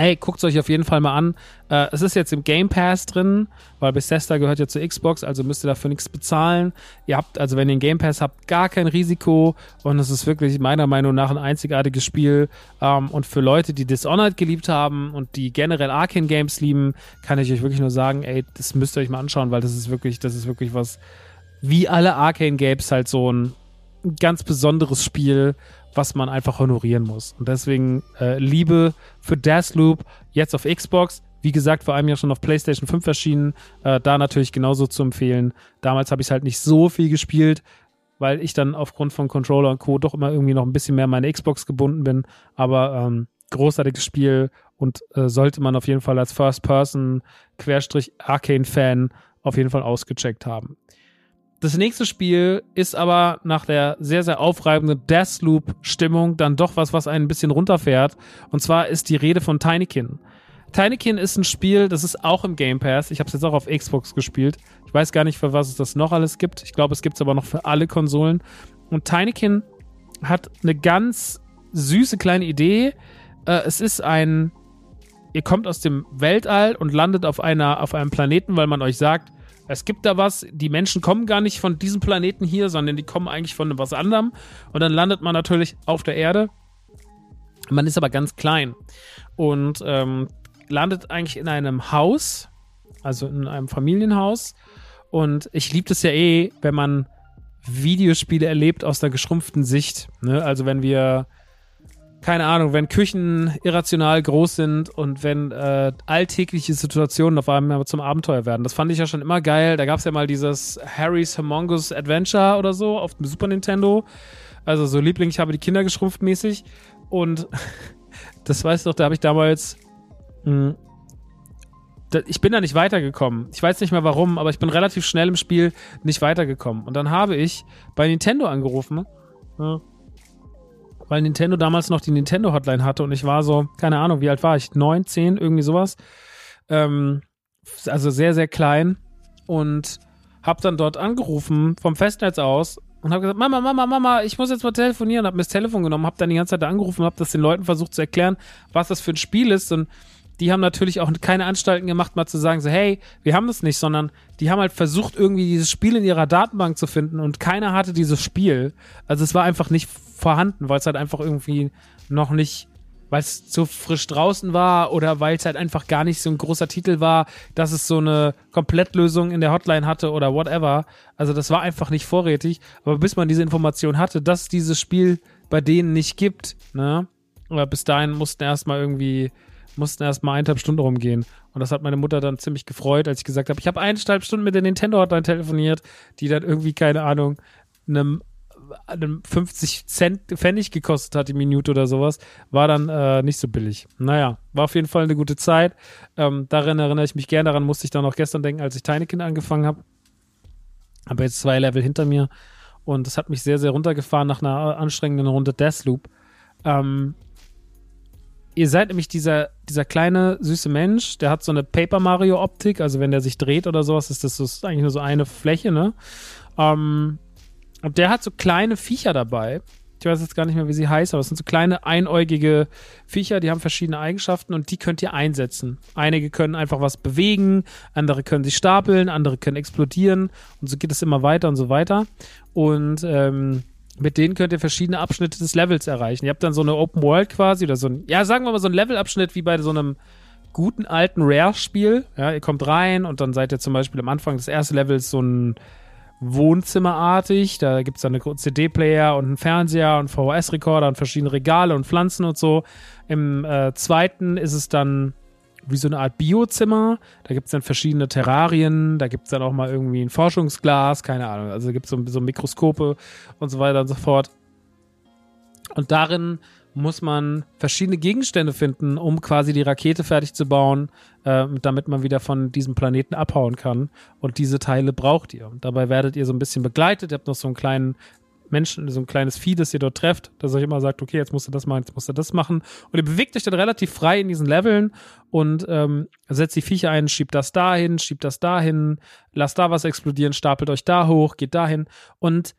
Ey, guckt es euch auf jeden Fall mal an. Äh, es ist jetzt im Game Pass drin, weil Bethesda gehört ja zur Xbox, also müsst ihr dafür nichts bezahlen. Ihr habt, also wenn ihr einen Game Pass habt, gar kein Risiko und es ist wirklich meiner Meinung nach ein einzigartiges Spiel. Ähm, und für Leute, die Dishonored geliebt haben und die generell Arcane Games lieben, kann ich euch wirklich nur sagen, ey, das müsst ihr euch mal anschauen, weil das ist wirklich, das ist wirklich was, wie alle Arcane Games halt so ein ganz besonderes Spiel was man einfach honorieren muss. Und deswegen äh, Liebe für Deathloop jetzt auf Xbox. Wie gesagt, vor allem ja schon auf PlayStation 5 erschienen. Äh, da natürlich genauso zu empfehlen. Damals habe ich halt nicht so viel gespielt, weil ich dann aufgrund von Controller und Co. doch immer irgendwie noch ein bisschen mehr an meine Xbox gebunden bin. Aber ähm, großartiges Spiel und äh, sollte man auf jeden Fall als First-Person-Arcane-Fan auf jeden Fall ausgecheckt haben. Das nächste Spiel ist aber nach der sehr, sehr aufreibenden Deathloop-Stimmung dann doch was, was einen ein bisschen runterfährt. Und zwar ist die Rede von Tinykin. Tinykin ist ein Spiel, das ist auch im Game Pass. Ich habe es jetzt auch auf Xbox gespielt. Ich weiß gar nicht, für was es das noch alles gibt. Ich glaube, es gibt es aber noch für alle Konsolen. Und Tinykin hat eine ganz süße kleine Idee. Äh, es ist ein, ihr kommt aus dem Weltall und landet auf einer, auf einem Planeten, weil man euch sagt, es gibt da was, die Menschen kommen gar nicht von diesem Planeten hier, sondern die kommen eigentlich von was anderem. Und dann landet man natürlich auf der Erde. Man ist aber ganz klein und ähm, landet eigentlich in einem Haus, also in einem Familienhaus. Und ich liebe das ja eh, wenn man Videospiele erlebt aus der geschrumpften Sicht. Ne? Also wenn wir keine Ahnung, wenn Küchen irrational groß sind und wenn äh, alltägliche Situationen auf einmal zum Abenteuer werden. Das fand ich ja schon immer geil. Da gab es ja mal dieses Harry's Humongous Adventure oder so auf dem Super Nintendo. Also so Liebling, ich habe die Kinder geschrumpft mäßig. Und das weißt du doch, da habe ich damals. Mh, hm, ich bin da nicht weitergekommen. Ich weiß nicht mehr warum, aber ich bin relativ schnell im Spiel nicht weitergekommen. Und dann habe ich bei Nintendo angerufen. Ja, weil Nintendo damals noch die Nintendo Hotline hatte und ich war so, keine Ahnung, wie alt war ich? Neun, zehn, irgendwie sowas. Ähm, also sehr, sehr klein und hab dann dort angerufen vom Festnetz aus und habe gesagt, Mama, Mama, Mama, ich muss jetzt mal telefonieren. Hab mir das Telefon genommen, hab dann die ganze Zeit angerufen, hab das den Leuten versucht zu erklären, was das für ein Spiel ist und die haben natürlich auch keine Anstalten gemacht, mal zu sagen, so, hey, wir haben das nicht, sondern die haben halt versucht, irgendwie dieses Spiel in ihrer Datenbank zu finden und keiner hatte dieses Spiel. Also es war einfach nicht vorhanden, weil es halt einfach irgendwie noch nicht weil es zu frisch draußen war oder weil es halt einfach gar nicht so ein großer Titel war, dass es so eine Komplettlösung in der Hotline hatte oder whatever. Also das war einfach nicht vorrätig. Aber bis man diese Information hatte, dass es dieses Spiel bei denen nicht gibt, ne? Aber bis dahin mussten erstmal irgendwie, mussten erstmal eineinhalb Stunden rumgehen. Und das hat meine Mutter dann ziemlich gefreut, als ich gesagt habe, ich habe eineinhalb Stunden mit der Nintendo Hotline telefoniert, die dann irgendwie, keine Ahnung, einem 50 Cent Pfennig gekostet hat die Minute oder sowas, war dann äh, nicht so billig. Naja, war auf jeden Fall eine gute Zeit. Ähm, daran erinnere ich mich gerne, daran musste ich dann auch gestern denken, als ich Tinykin angefangen habe. Aber jetzt zwei Level hinter mir und das hat mich sehr, sehr runtergefahren nach einer anstrengenden Runde Deathloop. Ähm, ihr seid nämlich dieser, dieser kleine, süße Mensch, der hat so eine Paper Mario Optik, also wenn der sich dreht oder sowas, ist das, das ist eigentlich nur so eine Fläche, ne? Ähm, und der hat so kleine Viecher dabei. Ich weiß jetzt gar nicht mehr, wie sie heißen, aber es sind so kleine einäugige Viecher, die haben verschiedene Eigenschaften und die könnt ihr einsetzen. Einige können einfach was bewegen, andere können sich stapeln, andere können explodieren und so geht es immer weiter und so weiter. Und ähm, mit denen könnt ihr verschiedene Abschnitte des Levels erreichen. Ihr habt dann so eine Open World quasi oder so ein, ja, sagen wir mal so ein Levelabschnitt wie bei so einem guten alten Rare-Spiel. Ja, ihr kommt rein und dann seid ihr zum Beispiel am Anfang des ersten Levels so ein Wohnzimmerartig. Da gibt es dann eine CD-Player und einen Fernseher und VHS-Rekorder und verschiedene Regale und Pflanzen und so. Im äh, zweiten ist es dann wie so eine Art Biozimmer. Da gibt es dann verschiedene Terrarien, da gibt es dann auch mal irgendwie ein Forschungsglas, keine Ahnung. Also gibt es so, so Mikroskope und so weiter und so fort. Und darin muss man verschiedene Gegenstände finden, um quasi die Rakete fertig zu bauen, äh, damit man wieder von diesem Planeten abhauen kann. Und diese Teile braucht ihr. Und dabei werdet ihr so ein bisschen begleitet. Ihr habt noch so einen kleinen Menschen, so ein kleines Vieh, das ihr dort trefft, das euch immer sagt, okay, jetzt musst du das machen, jetzt musst du das machen. Und ihr bewegt euch dann relativ frei in diesen Leveln und ähm, setzt die Viecher ein, schiebt das dahin, schiebt das dahin, lasst da was explodieren, stapelt euch da hoch, geht dahin. Und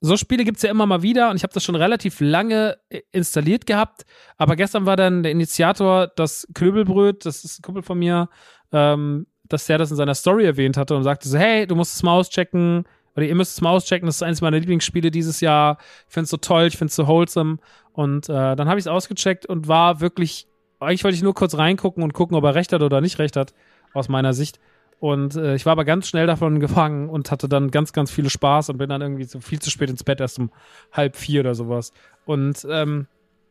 so Spiele gibt es ja immer mal wieder und ich habe das schon relativ lange äh, installiert gehabt. Aber gestern war dann der Initiator das Knöbelbröt, das ist ein Kumpel von mir, ähm, dass der das in seiner Story erwähnt hatte und sagte so, hey, du musst es mal auschecken oder ihr müsst es mal auschecken, das ist eines meiner Lieblingsspiele dieses Jahr. Ich finde es so toll, ich finde es so wholesome. Und äh, dann habe ich es ausgecheckt und war wirklich, eigentlich wollte ich nur kurz reingucken und gucken, ob er recht hat oder nicht recht hat, aus meiner Sicht. Und äh, ich war aber ganz schnell davon gefangen und hatte dann ganz, ganz viele Spaß und bin dann irgendwie so viel zu spät ins Bett, erst um halb vier oder sowas. Und ähm,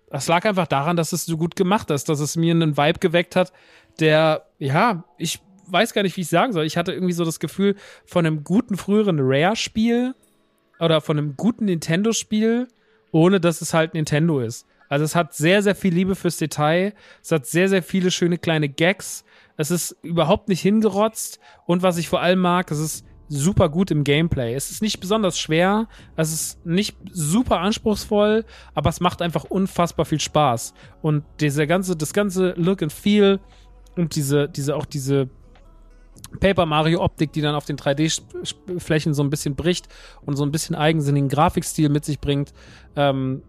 das lag einfach daran, dass es so gut gemacht ist, dass es mir einen Vibe geweckt hat, der, ja, ich weiß gar nicht, wie ich sagen soll. Ich hatte irgendwie so das Gefühl von einem guten früheren Rare-Spiel oder von einem guten Nintendo-Spiel, ohne dass es halt Nintendo ist. Also es hat sehr, sehr viel Liebe fürs Detail. Es hat sehr, sehr viele schöne kleine Gags. Es ist überhaupt nicht hingerotzt. Und was ich vor allem mag, es ist super gut im Gameplay. Es ist nicht besonders schwer, es ist nicht super anspruchsvoll, aber es macht einfach unfassbar viel Spaß. Und dieser ganze, das ganze Look and Feel und diese, diese, auch diese Paper Mario Optik, die dann auf den 3D-Flächen so ein bisschen bricht und so ein bisschen eigensinnigen Grafikstil mit sich bringt. Ähm,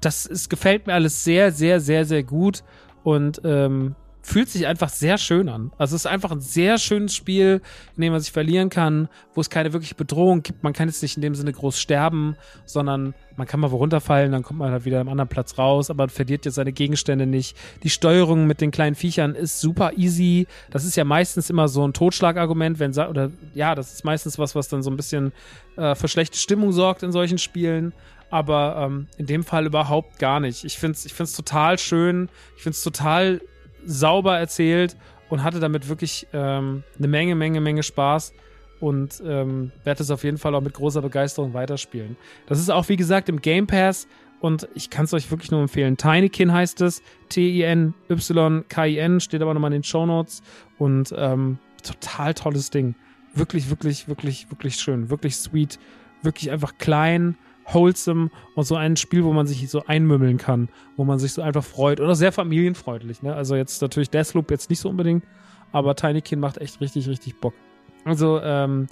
das ist, gefällt mir alles sehr, sehr, sehr, sehr gut. Und ähm, fühlt sich einfach sehr schön an. Also es ist einfach ein sehr schönes Spiel, in dem man sich verlieren kann, wo es keine wirkliche Bedrohung gibt. Man kann jetzt nicht in dem Sinne groß sterben, sondern man kann mal wo runterfallen, dann kommt man halt wieder am anderen Platz raus, aber verliert jetzt seine Gegenstände nicht. Die Steuerung mit den kleinen Viechern ist super easy. Das ist ja meistens immer so ein Totschlagargument, wenn oder ja, das ist meistens was, was dann so ein bisschen äh, für schlechte Stimmung sorgt in solchen Spielen aber ähm, in dem Fall überhaupt gar nicht. Ich finde es ich find's total schön, ich finde es total sauber erzählt und hatte damit wirklich ähm, eine Menge, Menge, Menge Spaß und ähm, werde es auf jeden Fall auch mit großer Begeisterung weiterspielen. Das ist auch, wie gesagt, im Game Pass und ich kann es euch wirklich nur empfehlen. Tinykin heißt es, T-I-N-Y-K-I-N, steht aber nochmal in den Show Notes und ähm, total tolles Ding. Wirklich, wirklich, wirklich, wirklich schön, wirklich sweet, wirklich einfach klein, wholesome und so ein Spiel, wo man sich so einmümmeln kann, wo man sich so einfach freut. Auch sehr familienfreundlich. Ne? Also jetzt natürlich Deathloop jetzt nicht so unbedingt, aber Tinykin macht echt richtig, richtig Bock. Also ähm,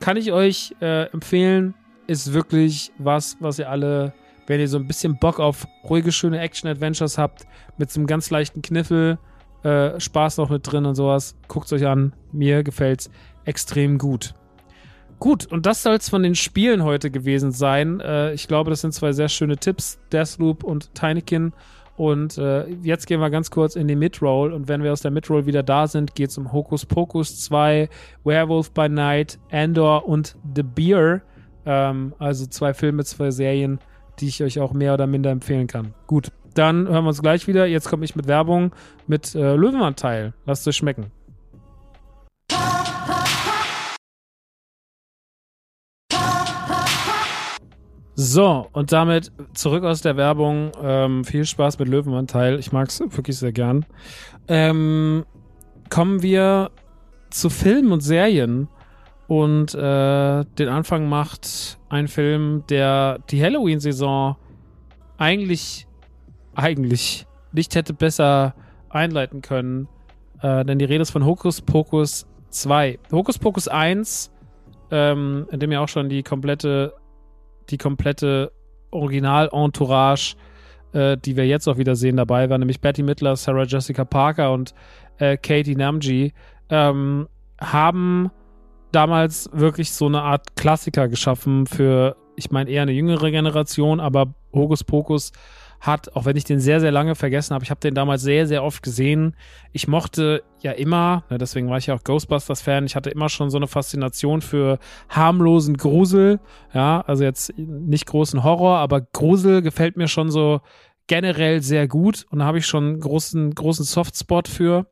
kann ich euch äh, empfehlen, ist wirklich was, was ihr alle, wenn ihr so ein bisschen Bock auf ruhige, schöne Action-Adventures habt, mit so einem ganz leichten Kniffel, äh, Spaß noch mit drin und sowas, guckt euch an. Mir gefällt's extrem gut. Gut, und das soll es von den Spielen heute gewesen sein. Äh, ich glaube, das sind zwei sehr schöne Tipps, Deathloop und Tinykin. Und äh, jetzt gehen wir ganz kurz in die Midroll. Und wenn wir aus der Midroll wieder da sind, geht es um Hocus Pocus 2, Werewolf by Night, Andor und The Beer. Ähm, also zwei Filme, zwei Serien, die ich euch auch mehr oder minder empfehlen kann. Gut, dann hören wir uns gleich wieder. Jetzt komme ich mit Werbung mit äh, Löwenanteil. Lasst es euch schmecken. So, und damit zurück aus der Werbung. Ähm, viel Spaß mit Löwenanteil. Ich mag es wirklich sehr gern. Ähm, kommen wir zu Filmen und Serien. Und äh, den Anfang macht ein Film, der die Halloween-Saison eigentlich, eigentlich nicht hätte besser einleiten können. Äh, denn die Rede ist von Hokus Pokus 2. Hokus Pokus 1, ähm, in dem ja auch schon die komplette die komplette Original-Entourage, äh, die wir jetzt auch wieder sehen, dabei war, nämlich Betty Midler, Sarah Jessica Parker und äh, Katie Namji, ähm, haben damals wirklich so eine Art Klassiker geschaffen für, ich meine, eher eine jüngere Generation, aber Hokus Pokus hat, auch wenn ich den sehr, sehr lange vergessen habe, ich habe den damals sehr, sehr oft gesehen. Ich mochte ja immer, ne, deswegen war ich ja auch Ghostbusters-Fan, ich hatte immer schon so eine Faszination für harmlosen Grusel. Ja, also jetzt nicht großen Horror, aber Grusel gefällt mir schon so generell sehr gut und da habe ich schon einen großen, großen Softspot für.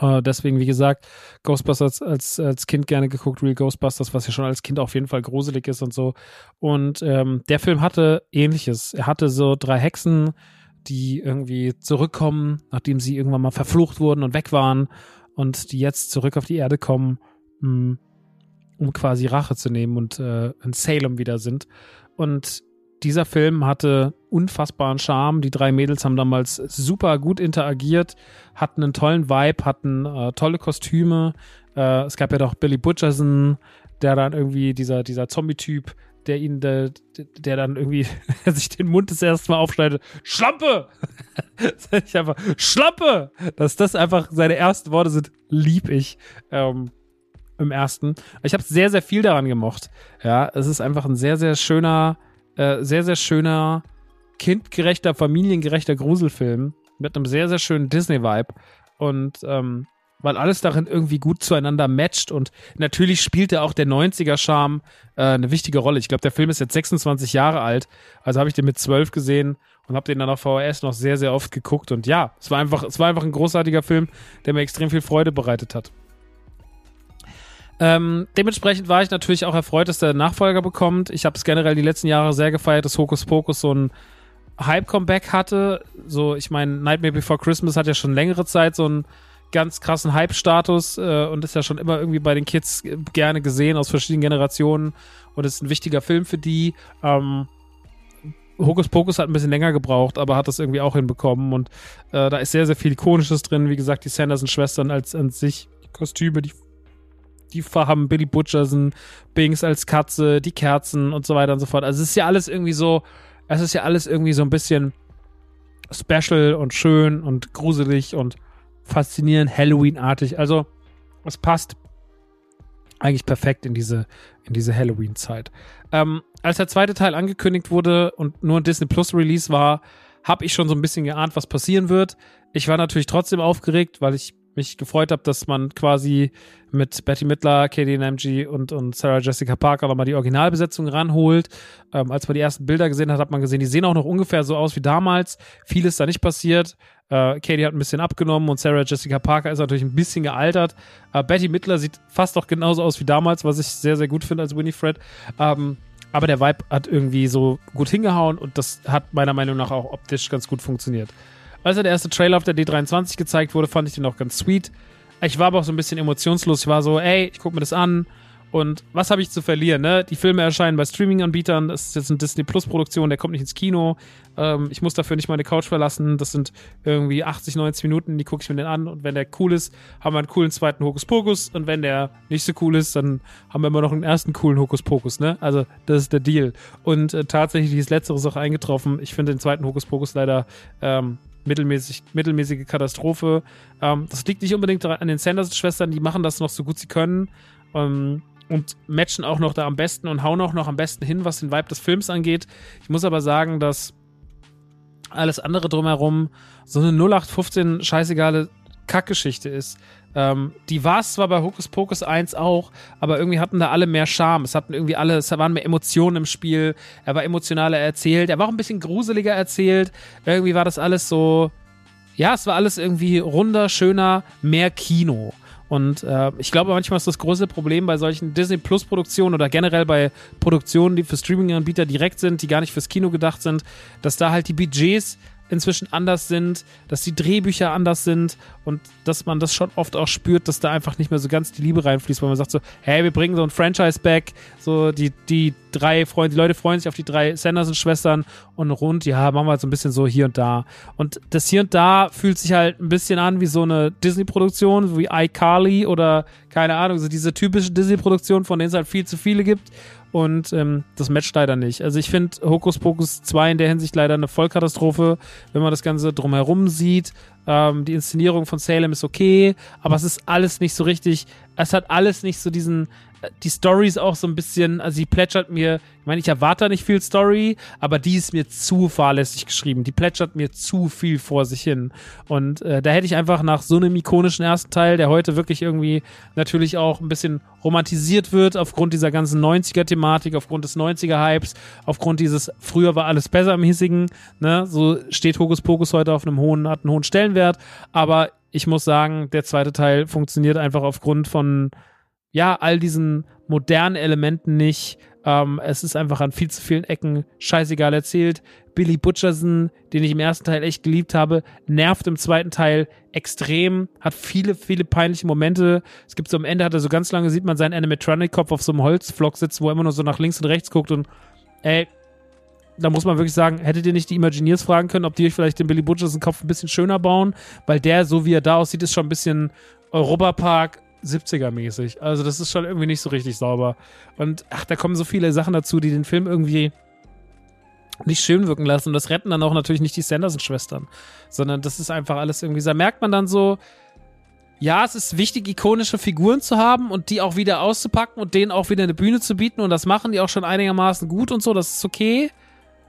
Uh, deswegen, wie gesagt, Ghostbusters als, als Kind gerne geguckt, Real Ghostbusters, was ja schon als Kind auf jeden Fall gruselig ist und so. Und ähm, der Film hatte ähnliches. Er hatte so drei Hexen, die irgendwie zurückkommen, nachdem sie irgendwann mal verflucht wurden und weg waren und die jetzt zurück auf die Erde kommen, mh, hm, um quasi Rache zu nehmen und äh, in Salem wieder sind. Und dieser Film hatte unfassbaren Charme. Die drei Mädels haben damals super gut interagiert, hatten einen tollen Vibe, hatten äh, tolle Kostüme. Äh, es gab ja doch Billy Butcherson, der dann irgendwie, dieser, dieser Zombie-Typ, der ihn, der, der dann irgendwie sich den Mund das erste Mal aufschneidet. Schlampe! ich einfach, Schlampe! Dass das einfach seine ersten Worte sind, lieb ich. Ähm, im ersten. Ich habe sehr, sehr viel daran gemocht. Ja, es ist einfach ein sehr, sehr schöner, äh, sehr, sehr schöner, kindgerechter, familiengerechter Gruselfilm mit einem sehr, sehr schönen Disney-Vibe. Und ähm, weil alles darin irgendwie gut zueinander matcht und natürlich spielte auch der 90er-Charme äh, eine wichtige Rolle. Ich glaube, der Film ist jetzt 26 Jahre alt, also habe ich den mit 12 gesehen und habe den dann auf VHS noch sehr, sehr oft geguckt und ja, es war einfach, es war einfach ein großartiger Film, der mir extrem viel Freude bereitet hat. Ähm, dementsprechend war ich natürlich auch erfreut, dass der Nachfolger bekommt. Ich habe es generell die letzten Jahre sehr gefeiert, dass Hokus Pokus so ein Hype-Comeback hatte. So, ich meine, Nightmare Before Christmas hat ja schon längere Zeit so einen ganz krassen Hype-Status äh, und ist ja schon immer irgendwie bei den Kids gerne gesehen aus verschiedenen Generationen und ist ein wichtiger Film für die. Ähm, Hokus Pokus hat ein bisschen länger gebraucht, aber hat das irgendwie auch hinbekommen und äh, da ist sehr, sehr viel Ikonisches drin. Wie gesagt, die Sanderson-Schwestern als an sich, die Kostüme, die die Farben, Billy Butcherson, Bings als Katze, die Kerzen und so weiter und so fort. Also es ist ja alles irgendwie so, es ist ja alles irgendwie so ein bisschen special und schön und gruselig und faszinierend, Halloween-artig. Also es passt eigentlich perfekt in diese, in diese Halloween-Zeit. Ähm, als der zweite Teil angekündigt wurde und nur ein Disney Plus Release war, habe ich schon so ein bisschen geahnt, was passieren wird. Ich war natürlich trotzdem aufgeregt, weil ich mich gefreut habe, dass man quasi mit Betty Midler, Katie Namji und, und Sarah Jessica Parker nochmal die Originalbesetzung ranholt. Ähm, als man die ersten Bilder gesehen hat, hat man gesehen, die sehen auch noch ungefähr so aus wie damals. Viel ist da nicht passiert. Äh, Katie hat ein bisschen abgenommen und Sarah Jessica Parker ist natürlich ein bisschen gealtert. Äh, Betty Midler sieht fast auch genauso aus wie damals, was ich sehr, sehr gut finde als Winifred. Ähm, aber der Vibe hat irgendwie so gut hingehauen und das hat meiner Meinung nach auch optisch ganz gut funktioniert. Als der erste Trailer auf der D23 gezeigt wurde, fand ich den auch ganz sweet. Ich war aber auch so ein bisschen emotionslos. Ich war so, ey, ich guck mir das an Und was habe ich zu verlieren? Ne? Die Filme erscheinen bei Streaming-Anbietern. Das ist jetzt eine Disney Plus-Produktion, der kommt nicht ins Kino. Ähm, ich muss dafür nicht meine Couch verlassen. Das sind irgendwie 80, 90 Minuten, die gucke ich mir den an. Und wenn der cool ist, haben wir einen coolen zweiten Hokuspokus. Und wenn der nicht so cool ist, dann haben wir immer noch einen ersten coolen Hokuspokus. Ne? Also, das ist der Deal. Und äh, tatsächlich ist letzteres auch eingetroffen. Ich finde den zweiten Hokuspokus leider ähm, mittelmäßig, mittelmäßige Katastrophe. Ähm, das liegt nicht unbedingt an den Sanders-Schwestern, die machen das noch so gut sie können. Ähm, und matchen auch noch da am besten und hauen auch noch am besten hin, was den Vibe des Films angeht. Ich muss aber sagen, dass alles andere drumherum so eine 0815 scheißegale Kackgeschichte ist. Ähm, die war es zwar bei Hocus Pocus 1 auch, aber irgendwie hatten da alle mehr Charme. Es hatten irgendwie alle, es waren mehr Emotionen im Spiel. Er war emotionaler erzählt. Er war auch ein bisschen gruseliger erzählt. Irgendwie war das alles so, ja, es war alles irgendwie runder, schöner, mehr Kino. Und äh, ich glaube, manchmal ist das große Problem bei solchen Disney Plus Produktionen oder generell bei Produktionen, die für Streaming-Anbieter direkt sind, die gar nicht fürs Kino gedacht sind, dass da halt die Budgets inzwischen anders sind, dass die Drehbücher anders sind und dass man das schon oft auch spürt, dass da einfach nicht mehr so ganz die Liebe reinfließt, weil man sagt so, hey, wir bringen so ein Franchise back, so die, die drei Freunde, die Leute freuen sich auf die drei Sanderson-Schwestern und rund, ja, machen wir halt so ein bisschen so hier und da. Und das hier und da fühlt sich halt ein bisschen an wie so eine Disney-Produktion, wie iCarly oder keine Ahnung, so diese typische Disney-Produktion, von denen es halt viel zu viele gibt und ähm, das matcht leider nicht. Also ich finde Hokus Pokus 2 in der Hinsicht leider eine Vollkatastrophe, wenn man das Ganze drumherum sieht. Ähm, die Inszenierung von Salem ist okay, aber es ist alles nicht so richtig, es hat alles nicht so diesen, die Story ist auch so ein bisschen, also sie plätschert mir, ich meine, ich erwarte nicht viel Story, aber die ist mir zu fahrlässig geschrieben. Die plätschert mir zu viel vor sich hin. Und äh, da hätte ich einfach nach so einem ikonischen ersten Teil, der heute wirklich irgendwie natürlich auch ein bisschen romantisiert wird, aufgrund dieser ganzen 90er-Thematik, aufgrund des 90er-Hypes, aufgrund dieses früher war alles besser im hiesigen, ne, so steht Hokus Pokus heute auf einem hohen, hat einen hohen Stellenwert, aber ich muss sagen, der zweite Teil funktioniert einfach aufgrund von ja, all diesen modernen Elementen nicht. Ähm, es ist einfach an viel zu vielen Ecken scheißegal erzählt. Billy Butcherson, den ich im ersten Teil echt geliebt habe, nervt im zweiten Teil extrem, hat viele, viele peinliche Momente. Es gibt so am Ende, hat er so ganz lange, sieht man seinen Animatronic-Kopf auf so einem Holzflock sitzen, wo er immer nur so nach links und rechts guckt und ey, da muss man wirklich sagen, hättet ihr nicht die Imagineers fragen können, ob die euch vielleicht den Billy Butcherson Kopf ein bisschen schöner bauen, weil der, so wie er da aussieht, ist schon ein bisschen Europapark 70er-mäßig. Also das ist schon irgendwie nicht so richtig sauber. Und ach, da kommen so viele Sachen dazu, die den Film irgendwie nicht schön wirken lassen. Und das retten dann auch natürlich nicht die Sanderson-Schwestern, sondern das ist einfach alles irgendwie, da merkt man dann so, ja, es ist wichtig, ikonische Figuren zu haben und die auch wieder auszupacken und denen auch wieder eine Bühne zu bieten. Und das machen die auch schon einigermaßen gut und so, das ist okay.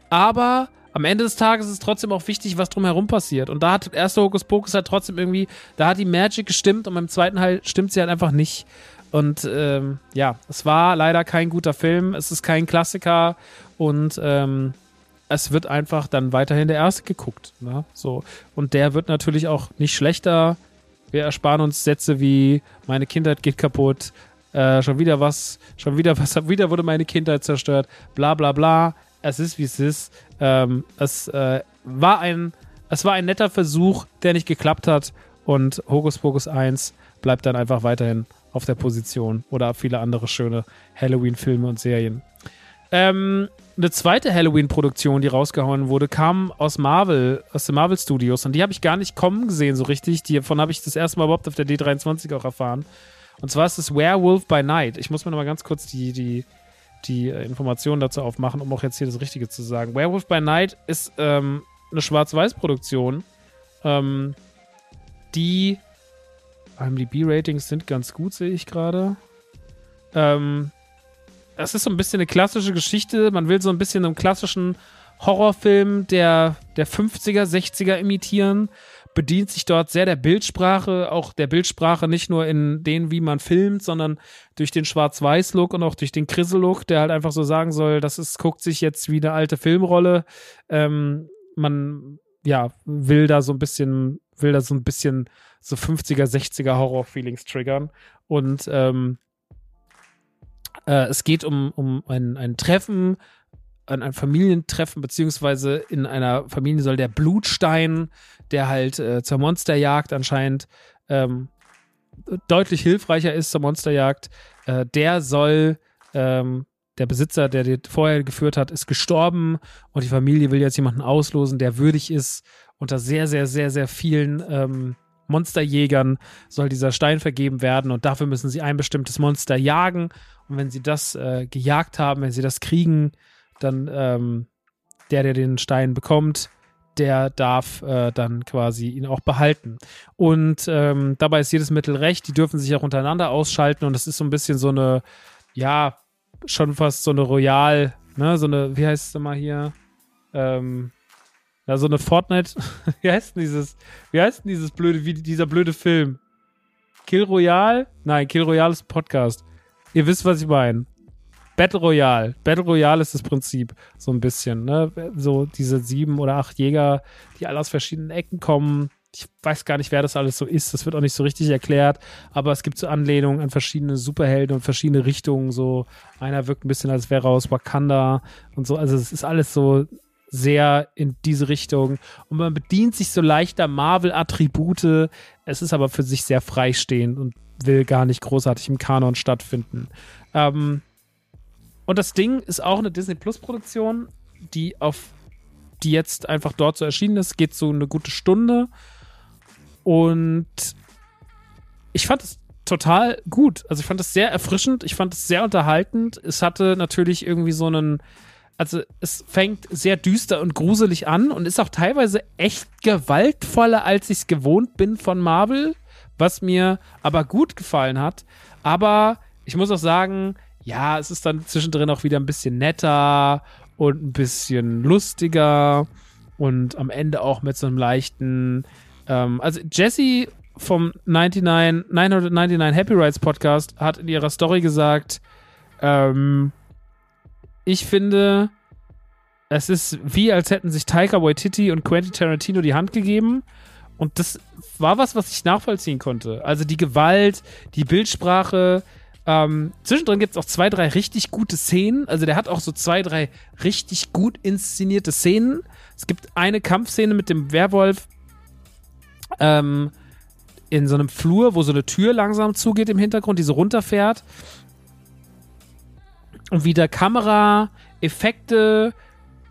Aber am Ende des Tages ist trotzdem auch wichtig, was drumherum passiert. Und da hat der erste Hokus Pokus halt trotzdem irgendwie, da hat die Magic gestimmt und beim zweiten Teil stimmt sie halt einfach nicht. Und ähm, ja, es war leider kein guter Film, es ist kein Klassiker und ähm, es wird einfach dann weiterhin der erste geguckt. Ne? So. Und der wird natürlich auch nicht schlechter. Wir ersparen uns Sätze wie meine Kindheit geht kaputt, äh, schon wieder was, schon wieder was, wieder wurde meine Kindheit zerstört, bla bla bla es ist, wie es ist. Ähm, es äh, war ein, es war ein netter Versuch, der nicht geklappt hat. Und Hokus Pokus 1 bleibt dann einfach weiterhin auf der Position. Oder viele andere schöne Halloween-Filme und Serien. Ähm, eine zweite Halloween-Produktion, die rausgehauen wurde, kam aus Marvel, aus den Marvel Studios. Und die habe ich gar nicht kommen gesehen, so richtig. Davon habe ich das erste Mal überhaupt auf der D23 auch erfahren. Und zwar ist es Werewolf by Night. Ich muss mir noch mal ganz kurz die, die die äh, Informationen dazu aufmachen, um auch jetzt hier das Richtige zu sagen. Werewolf by Night ist ähm, eine Schwarz-Weiß-Produktion, ähm, die IMDb-Ratings sind ganz gut, sehe ich gerade. Ähm, es ist so ein bisschen eine klassische Geschichte. Man will so ein bisschen einen klassischen Horrorfilm der, der 50er, 60er imitieren bedient sich dort sehr der Bildsprache, auch der Bildsprache nicht nur in den, wie man filmt, sondern durch den Schwarz-Weiß-Look und auch durch den Krissel-Look, der halt einfach so sagen soll, das ist, guckt sich jetzt wie eine alte Filmrolle. Ähm, man, ja, will da so ein bisschen, will da so ein bisschen so 50er, 60er Horror-Feelings triggern. Und ähm, äh, es geht um, um ein, ein Treffen an ein Familientreffen, beziehungsweise in einer Familie soll der Blutstein, der halt äh, zur Monsterjagd anscheinend ähm, deutlich hilfreicher ist zur Monsterjagd, äh, der soll, ähm, der Besitzer, der den vorher geführt hat, ist gestorben und die Familie will jetzt jemanden auslosen, der würdig ist. Unter sehr, sehr, sehr, sehr vielen ähm, Monsterjägern soll dieser Stein vergeben werden und dafür müssen sie ein bestimmtes Monster jagen. Und wenn sie das äh, gejagt haben, wenn sie das kriegen, dann ähm, der, der den Stein bekommt, der darf äh, dann quasi ihn auch behalten. Und ähm, dabei ist jedes Mittel recht. Die dürfen sich auch untereinander ausschalten und das ist so ein bisschen so eine, ja, schon fast so eine Royal, ne, so eine, wie heißt es mal hier? Ähm, ja, so eine Fortnite, wie heißt denn dieses, wie heißt denn dieses blöde, wie dieser blöde Film? Kill Royale? Nein, Kill Royale ist ein Podcast. Ihr wisst, was ich meine. Battle Royale. Battle Royale ist das Prinzip so ein bisschen, ne? So diese sieben oder acht Jäger, die alle aus verschiedenen Ecken kommen. Ich weiß gar nicht, wer das alles so ist. Das wird auch nicht so richtig erklärt. Aber es gibt so Anlehnungen an verschiedene Superhelden und verschiedene Richtungen. So einer wirkt ein bisschen, als wäre aus Wakanda und so. Also es ist alles so sehr in diese Richtung. Und man bedient sich so leichter Marvel-Attribute. Es ist aber für sich sehr freistehend und will gar nicht großartig im Kanon stattfinden. Ähm, und das Ding ist auch eine Disney Plus Produktion, die auf die jetzt einfach dort so erschienen ist, geht so eine gute Stunde und ich fand es total gut. Also ich fand es sehr erfrischend, ich fand es sehr unterhaltend. Es hatte natürlich irgendwie so einen also es fängt sehr düster und gruselig an und ist auch teilweise echt gewaltvoller, als ich es gewohnt bin von Marvel, was mir aber gut gefallen hat. Aber ich muss auch sagen, ja, es ist dann zwischendrin auch wieder ein bisschen netter und ein bisschen lustiger und am Ende auch mit so einem leichten. Ähm, also Jesse vom 99, 999 Happy Rides Podcast hat in ihrer Story gesagt, ähm, ich finde, es ist wie, als hätten sich Taika Waititi und Quentin Tarantino die Hand gegeben. Und das war was, was ich nachvollziehen konnte. Also die Gewalt, die Bildsprache, ähm, zwischendrin gibt es auch zwei, drei richtig gute Szenen. Also der hat auch so zwei, drei richtig gut inszenierte Szenen. Es gibt eine Kampfszene mit dem Werwolf ähm, in so einem Flur, wo so eine Tür langsam zugeht im Hintergrund, die so runterfährt. Und wie der Kamera, Effekte,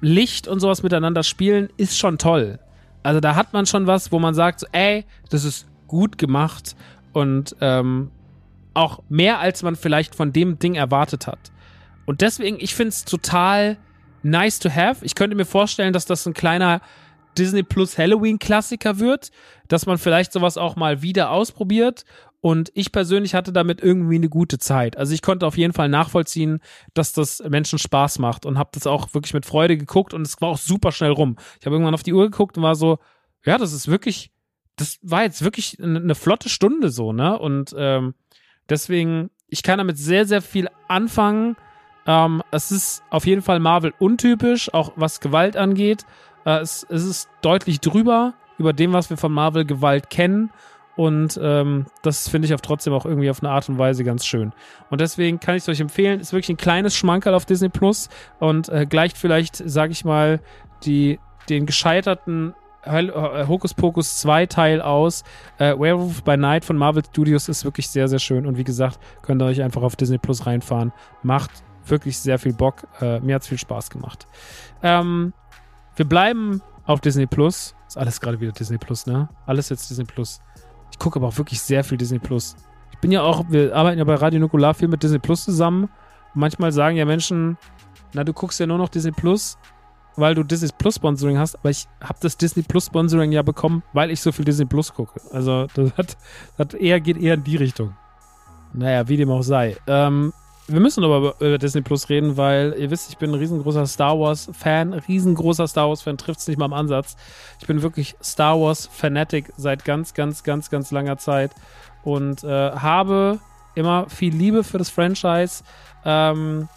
Licht und sowas miteinander spielen, ist schon toll. Also da hat man schon was, wo man sagt, so, ey, das ist gut gemacht und ähm, auch mehr, als man vielleicht von dem Ding erwartet hat. Und deswegen, ich finde es total nice to have. Ich könnte mir vorstellen, dass das ein kleiner Disney Plus Halloween Klassiker wird, dass man vielleicht sowas auch mal wieder ausprobiert. Und ich persönlich hatte damit irgendwie eine gute Zeit. Also ich konnte auf jeden Fall nachvollziehen, dass das Menschen Spaß macht und habe das auch wirklich mit Freude geguckt und es war auch super schnell rum. Ich habe irgendwann auf die Uhr geguckt und war so, ja, das ist wirklich, das war jetzt wirklich eine, flotte Stunde so, ne? Und ähm, Deswegen, ich kann damit sehr, sehr viel anfangen. Ähm, es ist auf jeden Fall Marvel untypisch, auch was Gewalt angeht. Äh, es, es, ist deutlich drüber, über dem, was wir von Marvel Gewalt kennen. Und ähm, das finde ich auch trotzdem auch irgendwie auf eine Art und Weise ganz schön. Und deswegen kann ich es euch empfehlen. Ist wirklich ein kleines Schmankerl auf Disney Plus und äh, gleicht vielleicht, sage ich mal, die, den gescheiterten Hokus Pokus 2 Teil aus. Äh, Werewolf by Night von Marvel Studios ist wirklich sehr, sehr schön. Und wie gesagt, könnt ihr euch einfach auf Disney Plus reinfahren. Macht wirklich sehr viel Bock. Äh, mir es viel Spaß gemacht. Ähm, wir bleiben auf Disney Plus. Ist alles gerade wieder Disney Plus, ne? Alles jetzt Disney Plus. Ich gucke aber auch wirklich sehr viel Disney Plus. Ich bin ja auch, wir arbeiten ja bei Radio Nukular viel mit Disney Plus zusammen. manchmal sagen ja Menschen, na, du guckst ja nur noch Disney Plus weil du Disney Plus Sponsoring hast, aber ich habe das Disney Plus Sponsoring ja bekommen, weil ich so viel Disney Plus gucke. Also das hat, das eher, geht eher in die Richtung. Naja, wie dem auch sei. Ähm, wir müssen aber über Disney Plus reden, weil ihr wisst, ich bin ein riesengroßer Star Wars Fan, riesengroßer Star Wars Fan, trifft es nicht mal am Ansatz. Ich bin wirklich Star Wars Fanatic seit ganz, ganz, ganz, ganz langer Zeit und äh, habe immer viel Liebe für das Franchise. Ähm,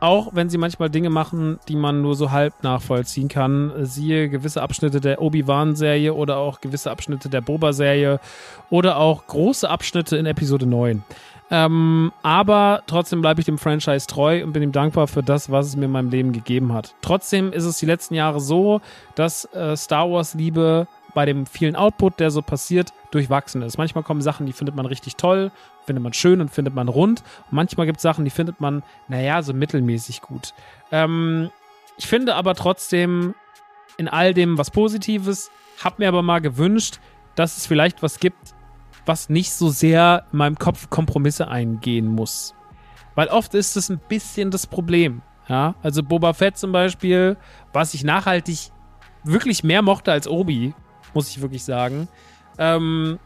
auch wenn sie manchmal Dinge machen, die man nur so halb nachvollziehen kann. Siehe gewisse Abschnitte der Obi-Wan-Serie oder auch gewisse Abschnitte der Boba-Serie oder auch große Abschnitte in Episode 9. Ähm, aber trotzdem bleibe ich dem Franchise treu und bin ihm dankbar für das, was es mir in meinem Leben gegeben hat. Trotzdem ist es die letzten Jahre so, dass äh, Star Wars-Liebe bei dem vielen Output, der so passiert, durchwachsen ist. Manchmal kommen Sachen, die findet man richtig toll, findet man schön und findet man rund. Und manchmal gibt es Sachen, die findet man, naja, so mittelmäßig gut. Ähm, ich finde aber trotzdem in all dem was Positives, hab mir aber mal gewünscht, dass es vielleicht was gibt, was nicht so sehr in meinem Kopf Kompromisse eingehen muss. Weil oft ist es ein bisschen das Problem. Ja, also Boba Fett zum Beispiel, was ich nachhaltig wirklich mehr mochte als Obi, muss ich wirklich sagen, ähm,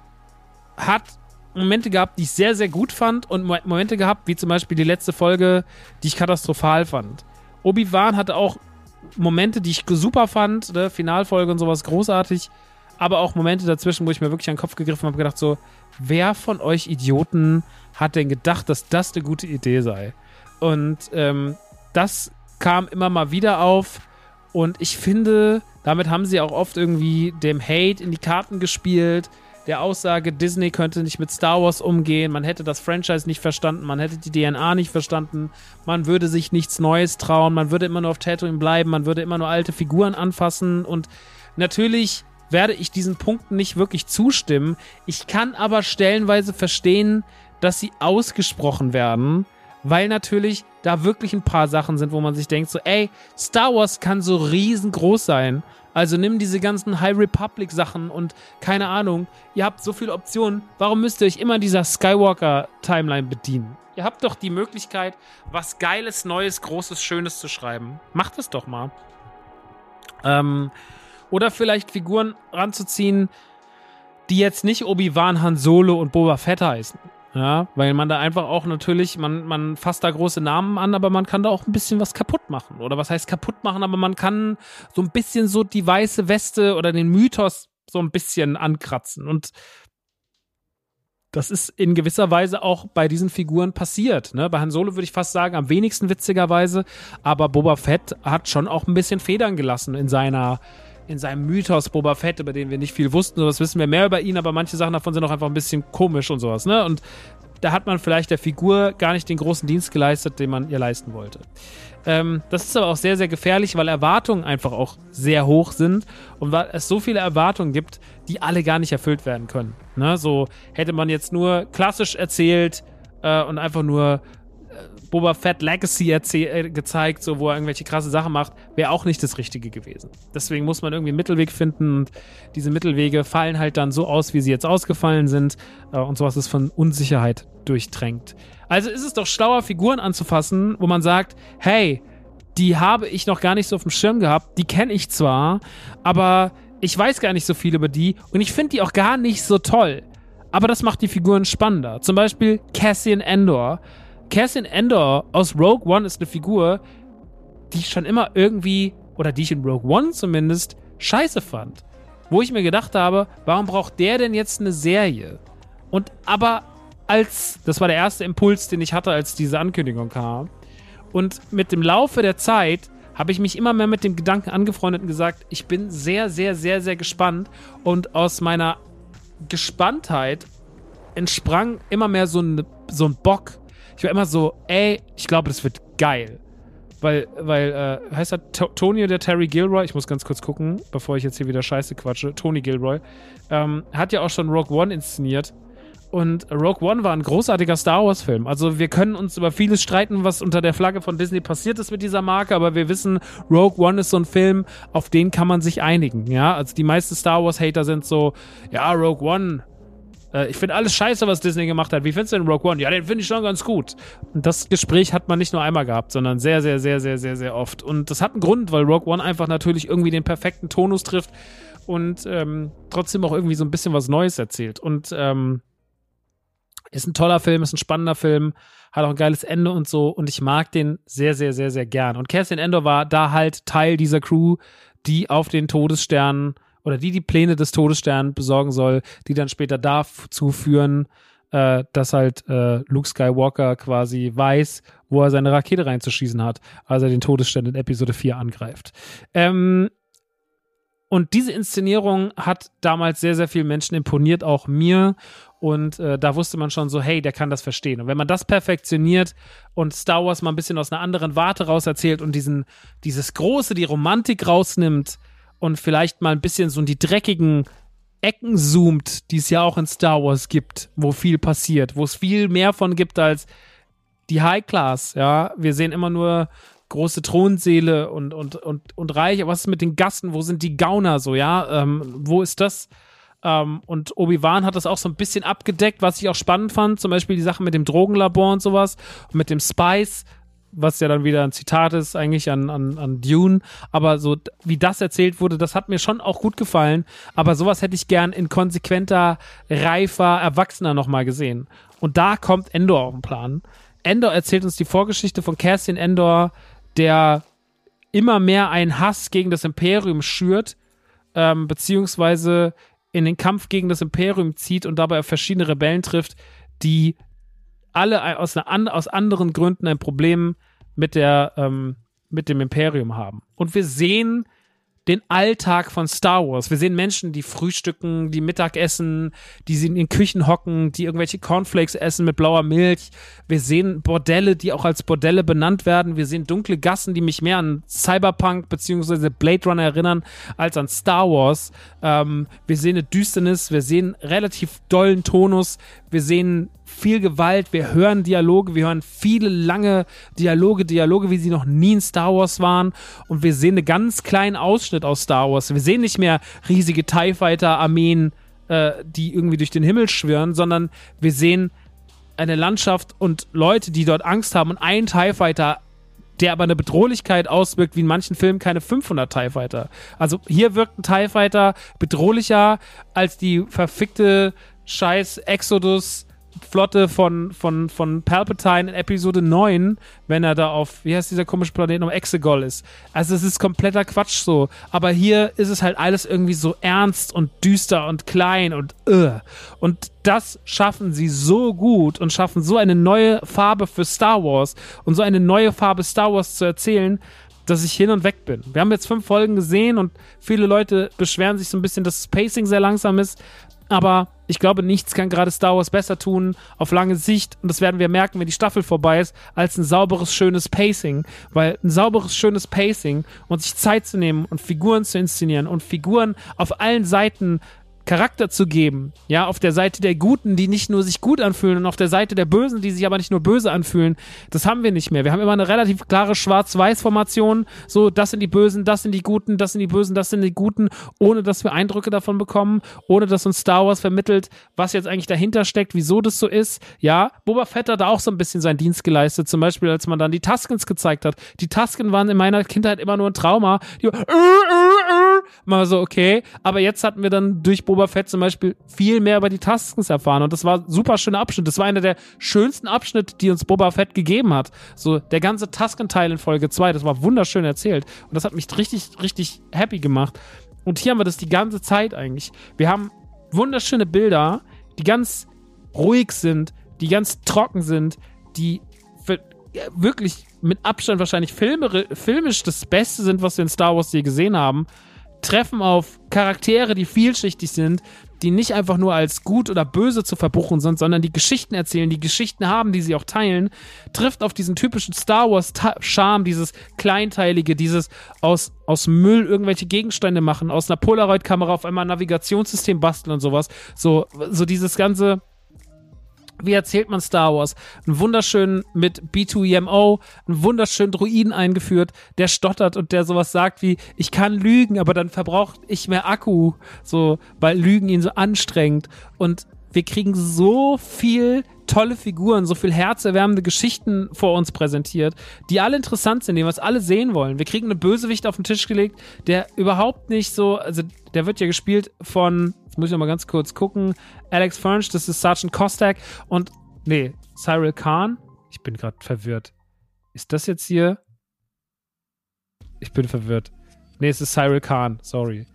hat Momente gehabt, die ich sehr, sehr gut fand und Momente gehabt, wie zum Beispiel die letzte Folge, die ich katastrophal fand. Obi-Wan hatte auch Momente, die ich super fand, ne? Finalfolge und sowas großartig, aber auch Momente dazwischen, wo ich mir wirklich an den Kopf gegriffen habe gedacht so, wer von euch Idioten hat denn gedacht, dass das eine gute Idee sei? Und ähm, das kam immer mal wieder auf und ich finde, damit haben sie auch oft irgendwie dem Hate in die Karten gespielt, der Aussage, Disney könnte nicht mit Star Wars umgehen, man hätte das Franchise nicht verstanden, man hätte die DNA nicht verstanden, man würde sich nichts Neues trauen, man würde immer nur auf Tatooine bleiben, man würde immer nur alte Figuren anfassen und natürlich werde ich diesen Punkten nicht wirklich zustimmen. Ich kann aber stellenweise verstehen, dass sie ausgesprochen werden, weil natürlich da wirklich ein paar Sachen sind, wo man sich denkt, so, ey, Star Wars kann so riesengroß sein. Also nimm diese ganzen High Republic Sachen und keine Ahnung, ihr habt so viele Optionen. Warum müsst ihr euch immer dieser Skywalker Timeline bedienen? Ihr habt doch die Möglichkeit, was Geiles, Neues, Großes, Schönes zu schreiben. Macht es doch mal. Ähm, oder vielleicht Figuren ranzuziehen, die jetzt nicht Obi-Wan, Han Solo und Boba Fett heißen. Ja, weil man da einfach auch natürlich, man, man fasst da große Namen an, aber man kann da auch ein bisschen was kaputt machen. Oder was heißt kaputt machen, aber man kann so ein bisschen so die weiße Weste oder den Mythos so ein bisschen ankratzen. Und das ist in gewisser Weise auch bei diesen Figuren passiert. Ne? Bei Han Solo würde ich fast sagen, am wenigsten witzigerweise, aber Boba Fett hat schon auch ein bisschen Federn gelassen in seiner in seinem Mythos Boba Fett, über den wir nicht viel wussten, sowas wissen wir mehr über ihn, aber manche Sachen davon sind auch einfach ein bisschen komisch und sowas, ne? Und da hat man vielleicht der Figur gar nicht den großen Dienst geleistet, den man ihr leisten wollte. Ähm, das ist aber auch sehr, sehr gefährlich, weil Erwartungen einfach auch sehr hoch sind und weil es so viele Erwartungen gibt, die alle gar nicht erfüllt werden können. Ne? So hätte man jetzt nur klassisch erzählt äh, und einfach nur Boba Fett Legacy äh, gezeigt, so wo er irgendwelche krasse Sachen macht, wäre auch nicht das Richtige gewesen. Deswegen muss man irgendwie einen Mittelweg finden und diese Mittelwege fallen halt dann so aus, wie sie jetzt ausgefallen sind äh, und sowas ist von Unsicherheit durchtränkt. Also ist es doch schlauer, Figuren anzufassen, wo man sagt, hey, die habe ich noch gar nicht so auf dem Schirm gehabt, die kenne ich zwar, aber ich weiß gar nicht so viel über die und ich finde die auch gar nicht so toll. Aber das macht die Figuren spannender. Zum Beispiel Cassian Endor Cassian Endor aus Rogue One ist eine Figur, die ich schon immer irgendwie, oder die ich in Rogue One zumindest, scheiße fand. Wo ich mir gedacht habe, warum braucht der denn jetzt eine Serie? Und aber als, das war der erste Impuls, den ich hatte, als diese Ankündigung kam. Und mit dem Laufe der Zeit habe ich mich immer mehr mit dem Gedanken angefreundet und gesagt, ich bin sehr, sehr, sehr, sehr gespannt. Und aus meiner Gespanntheit entsprang immer mehr so ein, so ein Bock, ich war immer so, ey, ich glaube, das wird geil. Weil, weil, äh, heißt er T Tony oder Terry Gilroy? Ich muss ganz kurz gucken, bevor ich jetzt hier wieder Scheiße quatsche. Tony Gilroy. Ähm, hat ja auch schon Rogue One inszeniert. Und Rogue One war ein großartiger Star Wars-Film. Also wir können uns über vieles streiten, was unter der Flagge von Disney passiert ist mit dieser Marke, aber wir wissen, Rogue One ist so ein Film, auf den kann man sich einigen. Ja, also die meisten Star Wars-Hater sind so, ja, Rogue One, äh, ich finde alles scheiße, was Disney gemacht hat. Wie findest du den Rogue One? Ja, den finde ich schon ganz gut. Und das Gespräch hat man nicht nur einmal gehabt, sondern sehr, sehr, sehr, sehr, sehr, sehr oft. Und das hat einen Grund, weil Rogue One einfach natürlich irgendwie den perfekten Tonus trifft und ähm, trotzdem auch irgendwie so ein bisschen was Neues erzählt. Und ähm, ist ein toller Film, ist ein spannender Film, hat auch ein geiles Ende und so. Und ich mag den sehr, sehr, sehr, sehr gern. Und Cassian Endor war da halt Teil dieser Crew, die auf den Todessternen oder die die Pläne des Todessterns besorgen soll, die dann später dazu führen, äh, dass halt äh, Luke Skywalker quasi weiß, wo er seine Rakete reinzuschießen hat, als er den Todesstern in Episode 4 angreift. Ähm, und diese Inszenierung hat damals sehr, sehr vielen Menschen imponiert, auch mir. Und äh, da wusste man schon so, hey, der kann das verstehen. Und wenn man das perfektioniert und Star Wars mal ein bisschen aus einer anderen Warte raus erzählt und diesen, dieses Große, die Romantik rausnimmt, und vielleicht mal ein bisschen so in die dreckigen Ecken zoomt, die es ja auch in Star Wars gibt, wo viel passiert, wo es viel mehr von gibt als die High Class, ja. Wir sehen immer nur große Thronseele und, und, und, und Reich. Aber was ist mit den Gassen? Wo sind die Gauner so, ja? Ähm, wo ist das? Ähm, und Obi-Wan hat das auch so ein bisschen abgedeckt, was ich auch spannend fand. Zum Beispiel die Sache mit dem Drogenlabor und sowas. Und mit dem Spice, was ja dann wieder ein Zitat ist, eigentlich an, an, an Dune. Aber so, wie das erzählt wurde, das hat mir schon auch gut gefallen. Aber sowas hätte ich gern in konsequenter, reifer, erwachsener nochmal gesehen. Und da kommt Endor auf den Plan. Endor erzählt uns die Vorgeschichte von Cassian Endor, der immer mehr einen Hass gegen das Imperium schürt, ähm, beziehungsweise in den Kampf gegen das Imperium zieht und dabei auf verschiedene Rebellen trifft, die alle aus, einer, aus anderen Gründen ein Problem mit, der, ähm, mit dem Imperium haben. Und wir sehen den Alltag von Star Wars. Wir sehen Menschen, die frühstücken, die Mittag essen, die in den Küchen hocken, die irgendwelche Cornflakes essen mit blauer Milch. Wir sehen Bordelle, die auch als Bordelle benannt werden. Wir sehen dunkle Gassen, die mich mehr an Cyberpunk bzw. Blade Runner erinnern als an Star Wars. Ähm, wir sehen eine Düsternis, wir sehen relativ dollen Tonus, wir sehen viel Gewalt, wir hören Dialoge, wir hören viele lange Dialoge, Dialoge, wie sie noch nie in Star Wars waren und wir sehen einen ganz kleinen Ausschnitt aus Star Wars. Wir sehen nicht mehr riesige TIE Fighter Armeen, äh, die irgendwie durch den Himmel schwirren, sondern wir sehen eine Landschaft und Leute, die dort Angst haben und ein TIE Fighter der aber eine Bedrohlichkeit auswirkt, wie in manchen Filmen keine 500 TIE Fighter. Also hier wirkt ein TIE Fighter bedrohlicher als die verfickte scheiß Exodus Flotte von, von, von Palpatine in Episode 9, wenn er da auf, wie heißt dieser komische Planet, um Exegol ist. Also es ist kompletter Quatsch so. Aber hier ist es halt alles irgendwie so ernst und düster und klein und uh. Und das schaffen sie so gut und schaffen so eine neue Farbe für Star Wars und so eine neue Farbe Star Wars zu erzählen, dass ich hin und weg bin. Wir haben jetzt fünf Folgen gesehen und viele Leute beschweren sich so ein bisschen, dass das Pacing sehr langsam ist. Aber ich glaube, nichts kann gerade Star Wars besser tun auf lange Sicht. Und das werden wir merken, wenn die Staffel vorbei ist, als ein sauberes, schönes Pacing. Weil ein sauberes, schönes Pacing und sich Zeit zu nehmen und Figuren zu inszenieren und Figuren auf allen Seiten Charakter zu geben, ja, auf der Seite der Guten, die nicht nur sich gut anfühlen und auf der Seite der Bösen, die sich aber nicht nur böse anfühlen, das haben wir nicht mehr. Wir haben immer eine relativ klare Schwarz-Weiß-Formation, so, das sind die Bösen, das sind die Guten, das sind die Bösen, das sind die Guten, ohne dass wir Eindrücke davon bekommen, ohne dass uns Star Wars vermittelt, was jetzt eigentlich dahinter steckt, wieso das so ist, ja. Boba Fett hat da auch so ein bisschen seinen Dienst geleistet, zum Beispiel, als man dann die Tuskens gezeigt hat. Die Tusken waren in meiner Kindheit immer nur ein Trauma, die äh, äh, äh, mal so, okay, aber jetzt hatten wir dann durch Boba Boba Fett zum Beispiel viel mehr über die Taskens erfahren. Und das war ein super schöner Abschnitt. Das war einer der schönsten Abschnitte, die uns Boba Fett gegeben hat. So der ganze Tasken-Teil in Folge 2, das war wunderschön erzählt. Und das hat mich richtig, richtig happy gemacht. Und hier haben wir das die ganze Zeit eigentlich. Wir haben wunderschöne Bilder, die ganz ruhig sind, die ganz trocken sind, die wirklich mit Abstand wahrscheinlich filmisch das Beste sind, was wir in Star Wars je gesehen haben treffen auf Charaktere, die vielschichtig sind, die nicht einfach nur als gut oder böse zu verbuchen sind, sondern die Geschichten erzählen, die Geschichten haben, die sie auch teilen, trifft auf diesen typischen Star Wars Charme, dieses kleinteilige, dieses aus, aus Müll irgendwelche Gegenstände machen, aus einer Polaroid-Kamera auf einmal ein Navigationssystem basteln und sowas. So, so dieses ganze, wie erzählt man Star Wars? Einen wunderschönen mit B2EMO, einen wunderschönen Druiden eingeführt, der stottert und der sowas sagt wie, ich kann lügen, aber dann verbraucht ich mehr Akku, so, weil Lügen ihn so anstrengt. Und wir kriegen so viel tolle Figuren, so viel herzerwärmende Geschichten vor uns präsentiert, die alle interessant sind, die wir es alle sehen wollen. Wir kriegen eine Bösewicht auf den Tisch gelegt, der überhaupt nicht so, also der wird ja gespielt von, jetzt muss ich noch mal ganz kurz gucken, Alex Furnish, das ist Sergeant Kostak und, nee, Cyril Khan. Ich bin gerade verwirrt. Ist das jetzt hier? Ich bin verwirrt. Nee, es ist Cyril Khan, sorry.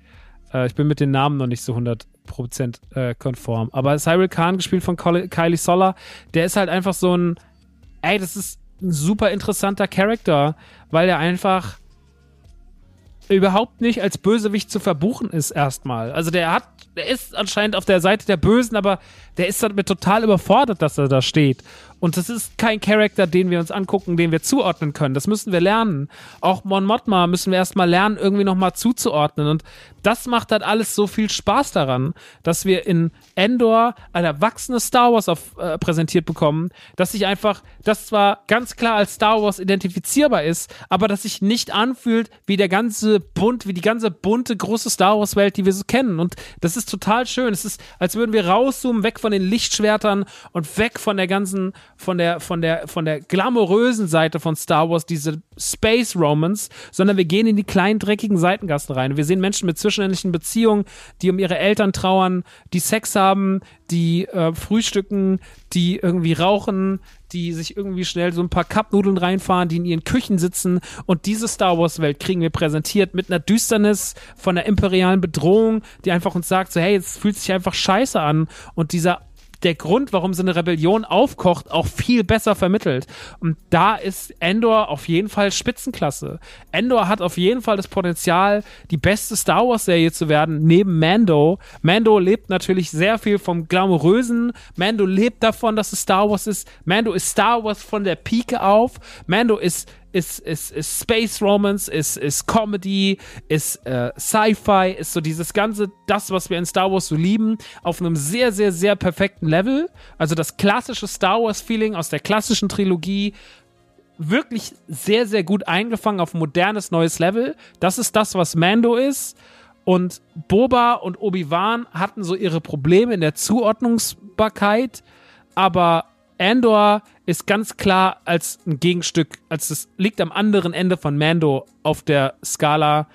Äh, ich bin mit den Namen noch nicht so 100 Prozent äh, konform. Aber Cyril Khan, gespielt von Kylie Soller, der ist halt einfach so ein, ey, das ist ein super interessanter Charakter, weil er einfach überhaupt nicht als Bösewicht zu verbuchen ist erstmal. Also der hat, der ist anscheinend auf der Seite der Bösen, aber der ist damit total überfordert, dass er da steht. Und das ist kein Charakter, den wir uns angucken, den wir zuordnen können. Das müssen wir lernen. Auch Mon Mothma müssen wir erstmal lernen, irgendwie nochmal zuzuordnen. Und das macht halt alles so viel Spaß daran, dass wir in Endor ein erwachsenes Star Wars auf, äh, präsentiert bekommen, dass sich einfach, das zwar ganz klar als Star Wars identifizierbar ist, aber dass sich nicht anfühlt wie der ganze bunt, wie die ganze bunte große Star Wars Welt, die wir so kennen. Und das ist total schön. Es ist, als würden wir rauszoomen, weg von den Lichtschwertern und weg von der ganzen, von der, von der, von der glamourösen Seite von Star Wars, diese Space Romans, sondern wir gehen in die kleinen dreckigen Seitengassen rein. Wir sehen Menschen mit zwischenmännlichen Beziehungen, die um ihre Eltern trauern, die Sex haben, die äh, frühstücken, die irgendwie rauchen, die sich irgendwie schnell so ein paar Cupnudeln reinfahren, die in ihren Küchen sitzen. Und diese Star Wars-Welt kriegen wir präsentiert mit einer Düsternis von der imperialen Bedrohung, die einfach uns sagt, so hey, es fühlt sich einfach scheiße an. Und dieser der Grund, warum so eine Rebellion aufkocht, auch viel besser vermittelt. Und da ist Endor auf jeden Fall Spitzenklasse. Endor hat auf jeden Fall das Potenzial, die beste Star Wars-Serie zu werden, neben Mando. Mando lebt natürlich sehr viel vom Glamourösen. Mando lebt davon, dass es Star Wars ist. Mando ist Star Wars von der Pike auf. Mando ist ist, ist, ist Space Romance, ist, ist Comedy, ist äh, Sci-Fi, ist so dieses ganze, das, was wir in Star Wars so lieben, auf einem sehr, sehr, sehr perfekten Level. Also das klassische Star Wars-Feeling aus der klassischen Trilogie wirklich sehr, sehr gut eingefangen auf modernes, neues Level. Das ist das, was Mando ist. Und Boba und Obi-Wan hatten so ihre Probleme in der Zuordnungsbarkeit, aber Andor ist ganz klar als ein Gegenstück, als es liegt am anderen Ende von Mando auf der Skala,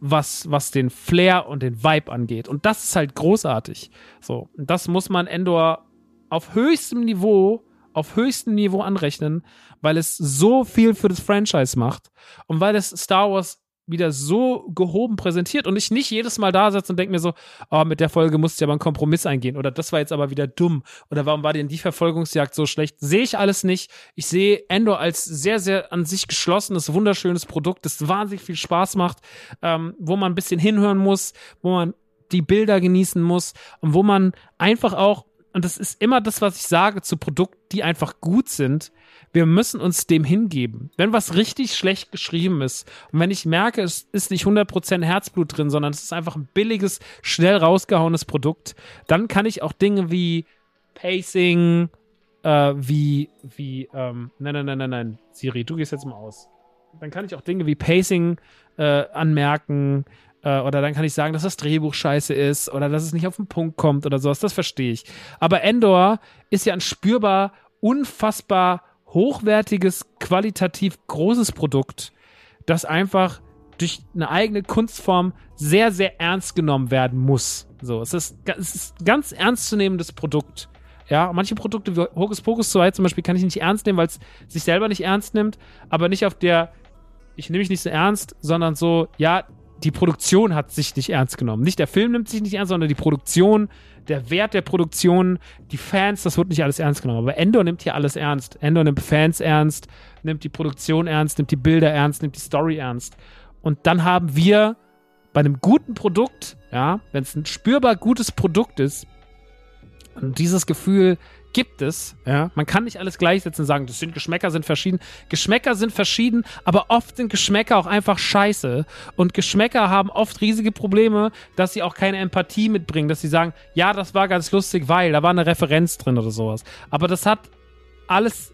was, was den Flair und den Vibe angeht. Und das ist halt großartig. So, das muss man Endor auf höchstem Niveau, auf höchstem Niveau anrechnen, weil es so viel für das Franchise macht und weil es Star Wars wieder so gehoben präsentiert und ich nicht jedes Mal da sitze und denke mir so, oh, mit der Folge musste ich aber einen Kompromiss eingehen oder das war jetzt aber wieder dumm oder warum war denn die Verfolgungsjagd so schlecht? Sehe ich alles nicht. Ich sehe Endor als sehr, sehr an sich geschlossenes, wunderschönes Produkt, das wahnsinnig viel Spaß macht, ähm, wo man ein bisschen hinhören muss, wo man die Bilder genießen muss und wo man einfach auch, und das ist immer das, was ich sage zu Produkten, die einfach gut sind, wir müssen uns dem hingeben. Wenn was richtig schlecht geschrieben ist und wenn ich merke, es ist nicht 100% Herzblut drin, sondern es ist einfach ein billiges, schnell rausgehauenes Produkt, dann kann ich auch Dinge wie Pacing, äh, wie, wie, ähm, nein, nein, nein, nein, nein, Siri, du gehst jetzt mal aus. Dann kann ich auch Dinge wie Pacing äh, anmerken, äh, oder dann kann ich sagen, dass das Drehbuch scheiße ist oder dass es nicht auf den Punkt kommt oder sowas. Das verstehe ich. Aber Endor ist ja ein spürbar unfassbar hochwertiges, qualitativ großes Produkt, das einfach durch eine eigene Kunstform sehr, sehr ernst genommen werden muss. So, es ist, es ist ein ganz ernstzunehmendes Produkt. Ja, manche Produkte wie Hokus Pokus 2 zum Beispiel kann ich nicht ernst nehmen, weil es sich selber nicht ernst nimmt, aber nicht auf der, ich nehme mich nicht so ernst, sondern so, ja, die Produktion hat sich nicht ernst genommen. Nicht der Film nimmt sich nicht ernst, sondern die Produktion der Wert der Produktion, die Fans, das wird nicht alles ernst genommen. Aber Endor nimmt hier alles ernst. Endor nimmt Fans ernst, nimmt die Produktion ernst, nimmt die Bilder ernst, nimmt die Story ernst. Und dann haben wir bei einem guten Produkt, ja, wenn es ein spürbar gutes Produkt ist, und dieses Gefühl, gibt es. Ja, man kann nicht alles gleichsetzen und sagen, das sind Geschmäcker sind verschieden. Geschmäcker sind verschieden, aber oft sind Geschmäcker auch einfach scheiße. Und Geschmäcker haben oft riesige Probleme, dass sie auch keine Empathie mitbringen, dass sie sagen, ja, das war ganz lustig, weil da war eine Referenz drin oder sowas. Aber das hat alles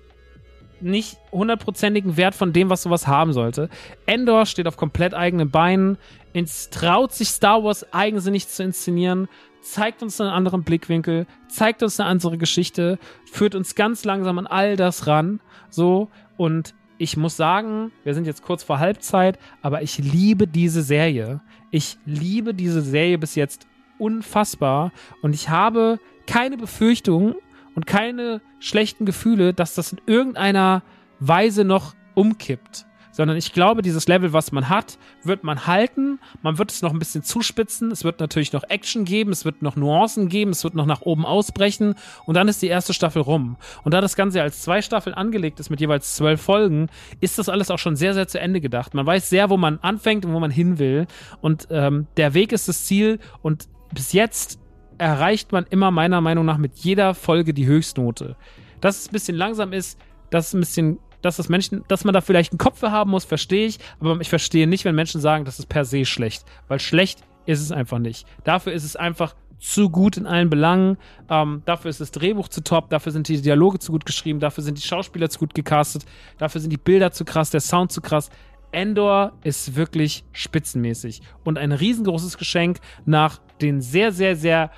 nicht hundertprozentigen Wert von dem, was sowas haben sollte. Endor steht auf komplett eigenen Beinen, ins traut sich Star Wars eigensinnig zu inszenieren, zeigt uns einen anderen Blickwinkel, zeigt uns eine andere Geschichte, führt uns ganz langsam an all das ran. So, und ich muss sagen, wir sind jetzt kurz vor Halbzeit, aber ich liebe diese Serie. Ich liebe diese Serie bis jetzt unfassbar und ich habe keine Befürchtung und keine schlechten Gefühle, dass das in irgendeiner Weise noch umkippt sondern ich glaube, dieses Level, was man hat, wird man halten. Man wird es noch ein bisschen zuspitzen. Es wird natürlich noch Action geben, es wird noch Nuancen geben, es wird noch nach oben ausbrechen und dann ist die erste Staffel rum. Und da das Ganze als zwei Staffeln angelegt ist mit jeweils zwölf Folgen, ist das alles auch schon sehr, sehr zu Ende gedacht. Man weiß sehr, wo man anfängt und wo man hin will. Und ähm, der Weg ist das Ziel und bis jetzt erreicht man immer meiner Meinung nach mit jeder Folge die Höchstnote. Dass es ein bisschen langsam ist, dass es ein bisschen, dass das Menschen, dass man da vielleicht einen Kopf für haben muss, verstehe ich, aber ich verstehe nicht, wenn Menschen sagen, das ist per se schlecht, weil schlecht ist es einfach nicht. Dafür ist es einfach zu gut in allen Belangen. Ähm, dafür ist das Drehbuch zu top, dafür sind die Dialoge zu gut geschrieben, dafür sind die Schauspieler zu gut gecastet, dafür sind die Bilder zu krass, der Sound zu krass. Endor ist wirklich spitzenmäßig und ein riesengroßes Geschenk nach den sehr, sehr, sehr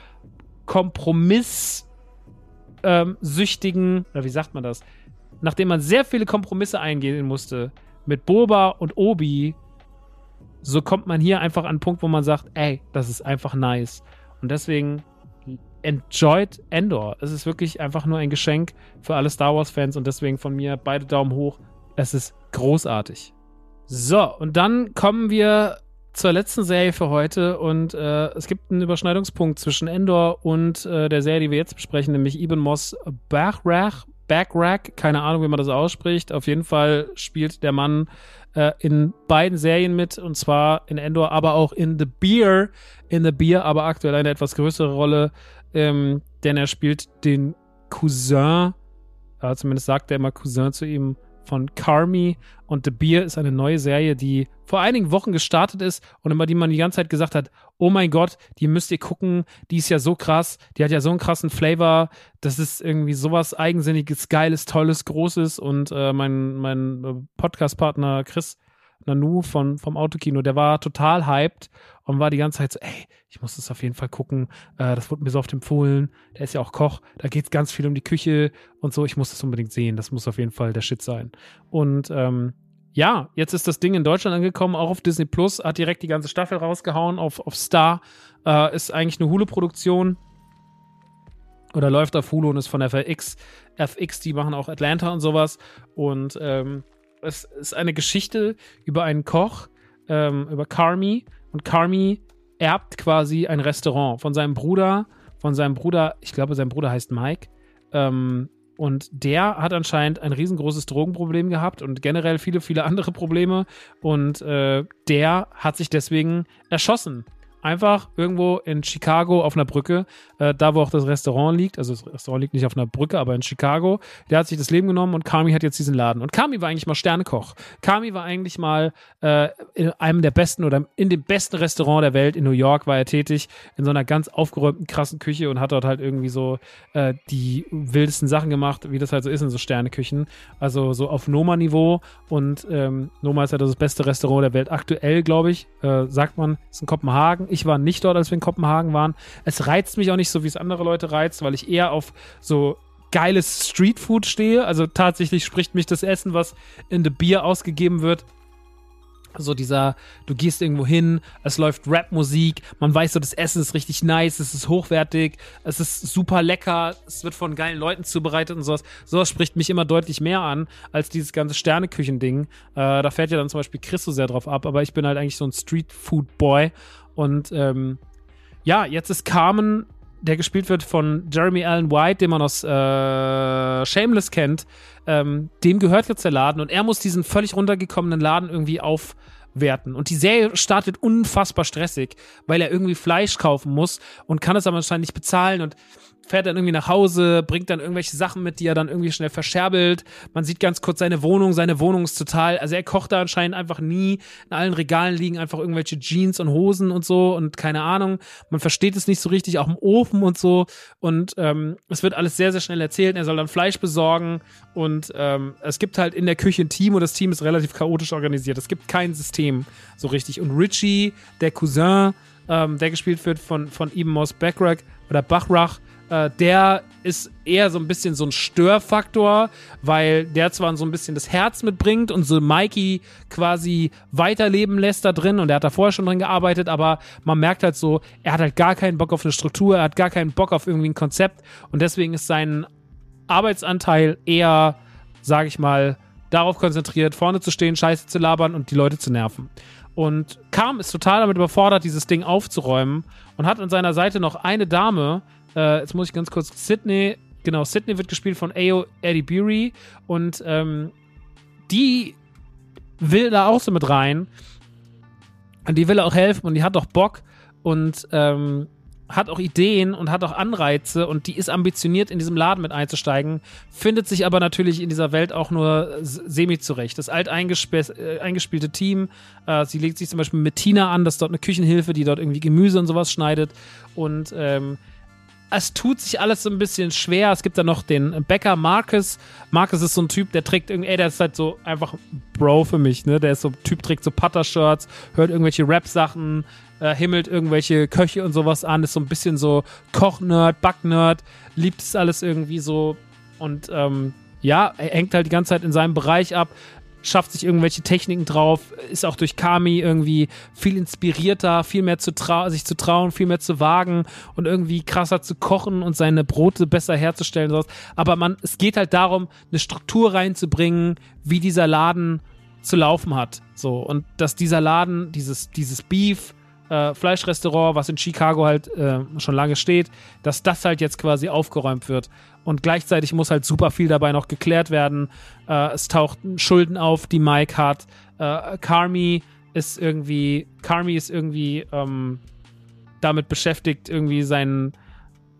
kompromisssüchtigen, ähm, oder wie sagt man das? Nachdem man sehr viele Kompromisse eingehen musste mit Boba und Obi, so kommt man hier einfach an einen Punkt, wo man sagt, ey, das ist einfach nice. Und deswegen enjoyed Endor. Es ist wirklich einfach nur ein Geschenk für alle Star Wars-Fans und deswegen von mir beide Daumen hoch. Es ist großartig. So, und dann kommen wir zur letzten Serie für heute und äh, es gibt einen Überschneidungspunkt zwischen Endor und äh, der Serie, die wir jetzt besprechen, nämlich Ibn Moss Bachrach. Backrack, keine Ahnung, wie man das ausspricht. Auf jeden Fall spielt der Mann äh, in beiden Serien mit, und zwar in Endor, aber auch in The Beer. In The Beer, aber aktuell eine etwas größere Rolle, ähm, denn er spielt den Cousin, äh, zumindest sagt er immer Cousin zu ihm, von Carmi und The Beer ist eine neue Serie, die vor einigen Wochen gestartet ist und über die man die ganze Zeit gesagt hat, oh mein Gott, die müsst ihr gucken, die ist ja so krass, die hat ja so einen krassen Flavor, das ist irgendwie sowas eigensinniges, geiles, tolles, großes und äh, mein, mein äh, Podcast-Partner Chris Nanu von, vom Autokino, der war total hyped und war die ganze Zeit so, ey, ich muss das auf jeden Fall gucken. Äh, das wurde mir so oft empfohlen. Der ist ja auch Koch. Da geht es ganz viel um die Küche und so. Ich muss das unbedingt sehen. Das muss auf jeden Fall der Shit sein. Und ähm, ja, jetzt ist das Ding in Deutschland angekommen, auch auf Disney Plus, hat direkt die ganze Staffel rausgehauen auf, auf Star. Äh, ist eigentlich eine Hulu-Produktion. Oder läuft auf Hulu und ist von FX. FX, die machen auch Atlanta und sowas. Und ähm, es ist eine Geschichte über einen Koch, ähm, über Carmi. Und Carmi erbt quasi ein Restaurant von seinem Bruder, von seinem Bruder, ich glaube, sein Bruder heißt Mike. Ähm, und der hat anscheinend ein riesengroßes Drogenproblem gehabt und generell viele, viele andere Probleme. Und äh, der hat sich deswegen erschossen einfach irgendwo in Chicago auf einer Brücke, äh, da wo auch das Restaurant liegt. Also das Restaurant liegt nicht auf einer Brücke, aber in Chicago. Der hat sich das Leben genommen und Kami hat jetzt diesen Laden. Und Kami war eigentlich mal Sternekoch. Kami war eigentlich mal äh, in einem der besten oder in dem besten Restaurant der Welt in New York war er tätig, in so einer ganz aufgeräumten, krassen Küche und hat dort halt irgendwie so äh, die wildesten Sachen gemacht, wie das halt so ist in so Sterneküchen. Also so auf Noma-Niveau. Und ähm, Noma ist ja das beste Restaurant der Welt aktuell, glaube ich. Äh, sagt man, ist in Kopenhagen. Ich war nicht dort, als wir in Kopenhagen waren. Es reizt mich auch nicht so, wie es andere Leute reizt, weil ich eher auf so geiles Streetfood stehe. Also tatsächlich spricht mich das Essen, was in The Beer ausgegeben wird, so dieser, du gehst irgendwo hin, es läuft Rap-Musik, man weiß so, das Essen ist richtig nice, es ist hochwertig, es ist super lecker, es wird von geilen Leuten zubereitet und sowas. Sowas spricht mich immer deutlich mehr an, als dieses ganze Sterneküchen-Ding. Äh, da fährt ja dann zum Beispiel Chris so sehr drauf ab, aber ich bin halt eigentlich so ein Street-Food-Boy und ähm, ja, jetzt ist Carmen der gespielt wird von Jeremy Allen White, den man aus äh, Shameless kennt, ähm, dem gehört jetzt der Laden und er muss diesen völlig runtergekommenen Laden irgendwie aufwerten. Und die Serie startet unfassbar stressig, weil er irgendwie Fleisch kaufen muss und kann es aber anscheinend nicht bezahlen und fährt dann irgendwie nach Hause, bringt dann irgendwelche Sachen mit, die er dann irgendwie schnell verscherbelt. Man sieht ganz kurz seine Wohnung, seine Wohnung ist total, also er kocht da anscheinend einfach nie. In allen Regalen liegen einfach irgendwelche Jeans und Hosen und so und keine Ahnung. Man versteht es nicht so richtig, auch im Ofen und so. Und ähm, es wird alles sehr, sehr schnell erzählt. Er soll dann Fleisch besorgen und ähm, es gibt halt in der Küche ein Team und das Team ist relativ chaotisch organisiert. Es gibt kein System so richtig. Und Richie, der Cousin, ähm, der gespielt wird von, von Eben Moss Backrack oder Bachrach, äh, der ist eher so ein bisschen so ein Störfaktor, weil der zwar so ein bisschen das Herz mitbringt und so Mikey quasi weiterleben lässt da drin und er hat da vorher schon drin gearbeitet, aber man merkt halt so, er hat halt gar keinen Bock auf eine Struktur, er hat gar keinen Bock auf irgendwie ein Konzept und deswegen ist sein Arbeitsanteil eher, sag ich mal, darauf konzentriert, vorne zu stehen, Scheiße zu labern und die Leute zu nerven. Und Kam ist total damit überfordert, dieses Ding aufzuräumen und hat an seiner Seite noch eine Dame, äh, jetzt muss ich ganz kurz. Sydney, genau, Sydney wird gespielt von Ayo Bury und ähm, die will da auch so mit rein. Und die will auch helfen und die hat auch Bock. Und ähm, hat auch Ideen und hat auch Anreize und die ist ambitioniert, in diesem Laden mit einzusteigen, findet sich aber natürlich in dieser Welt auch nur semi zurecht. Das alt äh, Team, äh, sie legt sich zum Beispiel mit Tina an, das ist dort eine Küchenhilfe, die dort irgendwie Gemüse und sowas schneidet und ähm, es tut sich alles so ein bisschen schwer. Es gibt da noch den Bäcker Marcus. Marcus ist so ein Typ, der trägt irgendwie, ey, der ist halt so einfach Bro für mich, ne? Der ist so Typ, trägt so Putter-Shirts, hört irgendwelche Rap-Sachen, äh, himmelt irgendwelche Köche und sowas an, ist so ein bisschen so Koch-Nerd, Back-Nerd, liebt es alles irgendwie so und ähm, ja, er hängt halt die ganze Zeit in seinem Bereich ab, schafft sich irgendwelche Techniken drauf, ist auch durch Kami irgendwie viel inspirierter, viel mehr zu sich zu trauen, viel mehr zu wagen und irgendwie krasser zu kochen und seine Brote besser herzustellen. Sowas. Aber man, es geht halt darum, eine Struktur reinzubringen, wie dieser Laden zu laufen hat. So, und dass dieser Laden, dieses, dieses Beef, äh, Fleischrestaurant, was in Chicago halt äh, schon lange steht, dass das halt jetzt quasi aufgeräumt wird. Und gleichzeitig muss halt super viel dabei noch geklärt werden. Äh, es tauchten Schulden auf, die Mike hat. Äh, Carmi ist irgendwie, Carmi ist irgendwie ähm, damit beschäftigt, irgendwie seinen,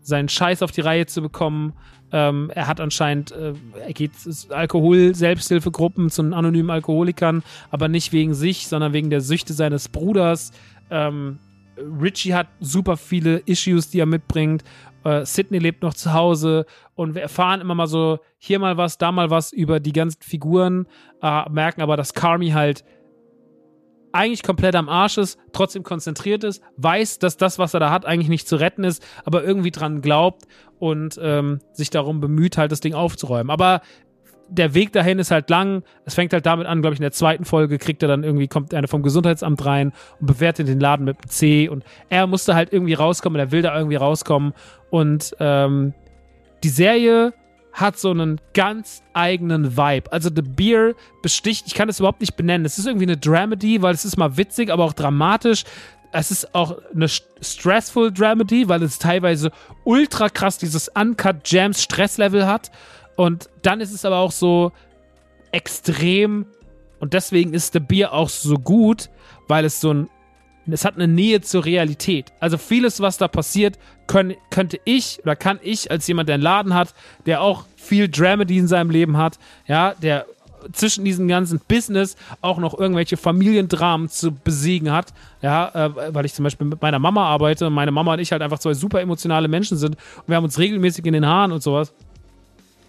seinen Scheiß auf die Reihe zu bekommen. Ähm, er hat anscheinend, äh, er geht Alkohol-Selbsthilfegruppen zu anonymen Alkoholikern, aber nicht wegen sich, sondern wegen der Süchte seines Bruders. Ähm, Richie hat super viele Issues, die er mitbringt. Äh, Sydney lebt noch zu Hause und wir erfahren immer mal so hier mal was, da mal was über die ganzen Figuren, äh, merken aber, dass Carmi halt eigentlich komplett am Arsch ist, trotzdem konzentriert ist, weiß, dass das, was er da hat, eigentlich nicht zu retten ist, aber irgendwie dran glaubt und ähm, sich darum bemüht, halt das Ding aufzuräumen. Aber der Weg dahin ist halt lang. Es fängt halt damit an, glaube ich, in der zweiten Folge kriegt er dann irgendwie, kommt einer vom Gesundheitsamt rein und bewertet den Laden mit einem C und er musste halt irgendwie rauskommen, er will da irgendwie rauskommen und ähm, die Serie hat so einen ganz eigenen Vibe. Also The Beer besticht, ich kann das überhaupt nicht benennen. Es ist irgendwie eine Dramedy, weil es ist mal witzig, aber auch dramatisch. Es ist auch eine stressful Dramedy, weil es teilweise ultra krass dieses Uncut Jams Stresslevel hat. Und dann ist es aber auch so extrem und deswegen ist The Beer auch so gut, weil es so ein es hat eine Nähe zur Realität. Also vieles, was da passiert, können, könnte ich oder kann ich als jemand, der einen Laden hat, der auch viel Dramedy in seinem Leben hat, ja, der zwischen diesem ganzen Business auch noch irgendwelche Familiendramen zu besiegen hat. Ja, äh, weil ich zum Beispiel mit meiner Mama arbeite und meine Mama und ich halt einfach zwei super emotionale Menschen sind und wir haben uns regelmäßig in den Haaren und sowas.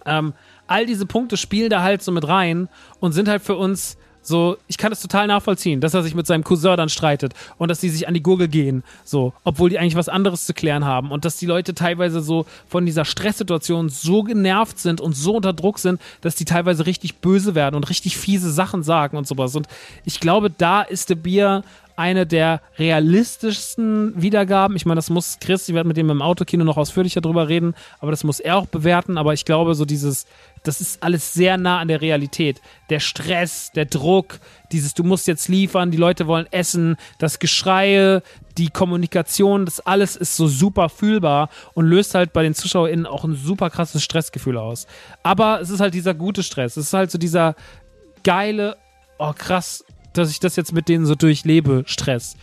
Ähm, all diese Punkte spielen da halt so mit rein und sind halt für uns so, ich kann das total nachvollziehen, dass er sich mit seinem Cousin dann streitet und dass die sich an die Gurgel gehen, so, obwohl die eigentlich was anderes zu klären haben und dass die Leute teilweise so von dieser Stresssituation so genervt sind und so unter Druck sind, dass die teilweise richtig böse werden und richtig fiese Sachen sagen und sowas. Und ich glaube, da ist der Bier eine der realistischsten Wiedergaben. Ich meine, das muss Chris, ich werde mit dem im Autokino noch ausführlicher drüber reden, aber das muss er auch bewerten. Aber ich glaube, so dieses, das ist alles sehr nah an der Realität. Der Stress, der Druck, dieses, du musst jetzt liefern, die Leute wollen essen, das Geschrei, die Kommunikation, das alles ist so super fühlbar und löst halt bei den ZuschauerInnen auch ein super krasses Stressgefühl aus. Aber es ist halt dieser gute Stress. Es ist halt so dieser geile, oh krass, dass ich das jetzt mit denen so durchlebe, Stress.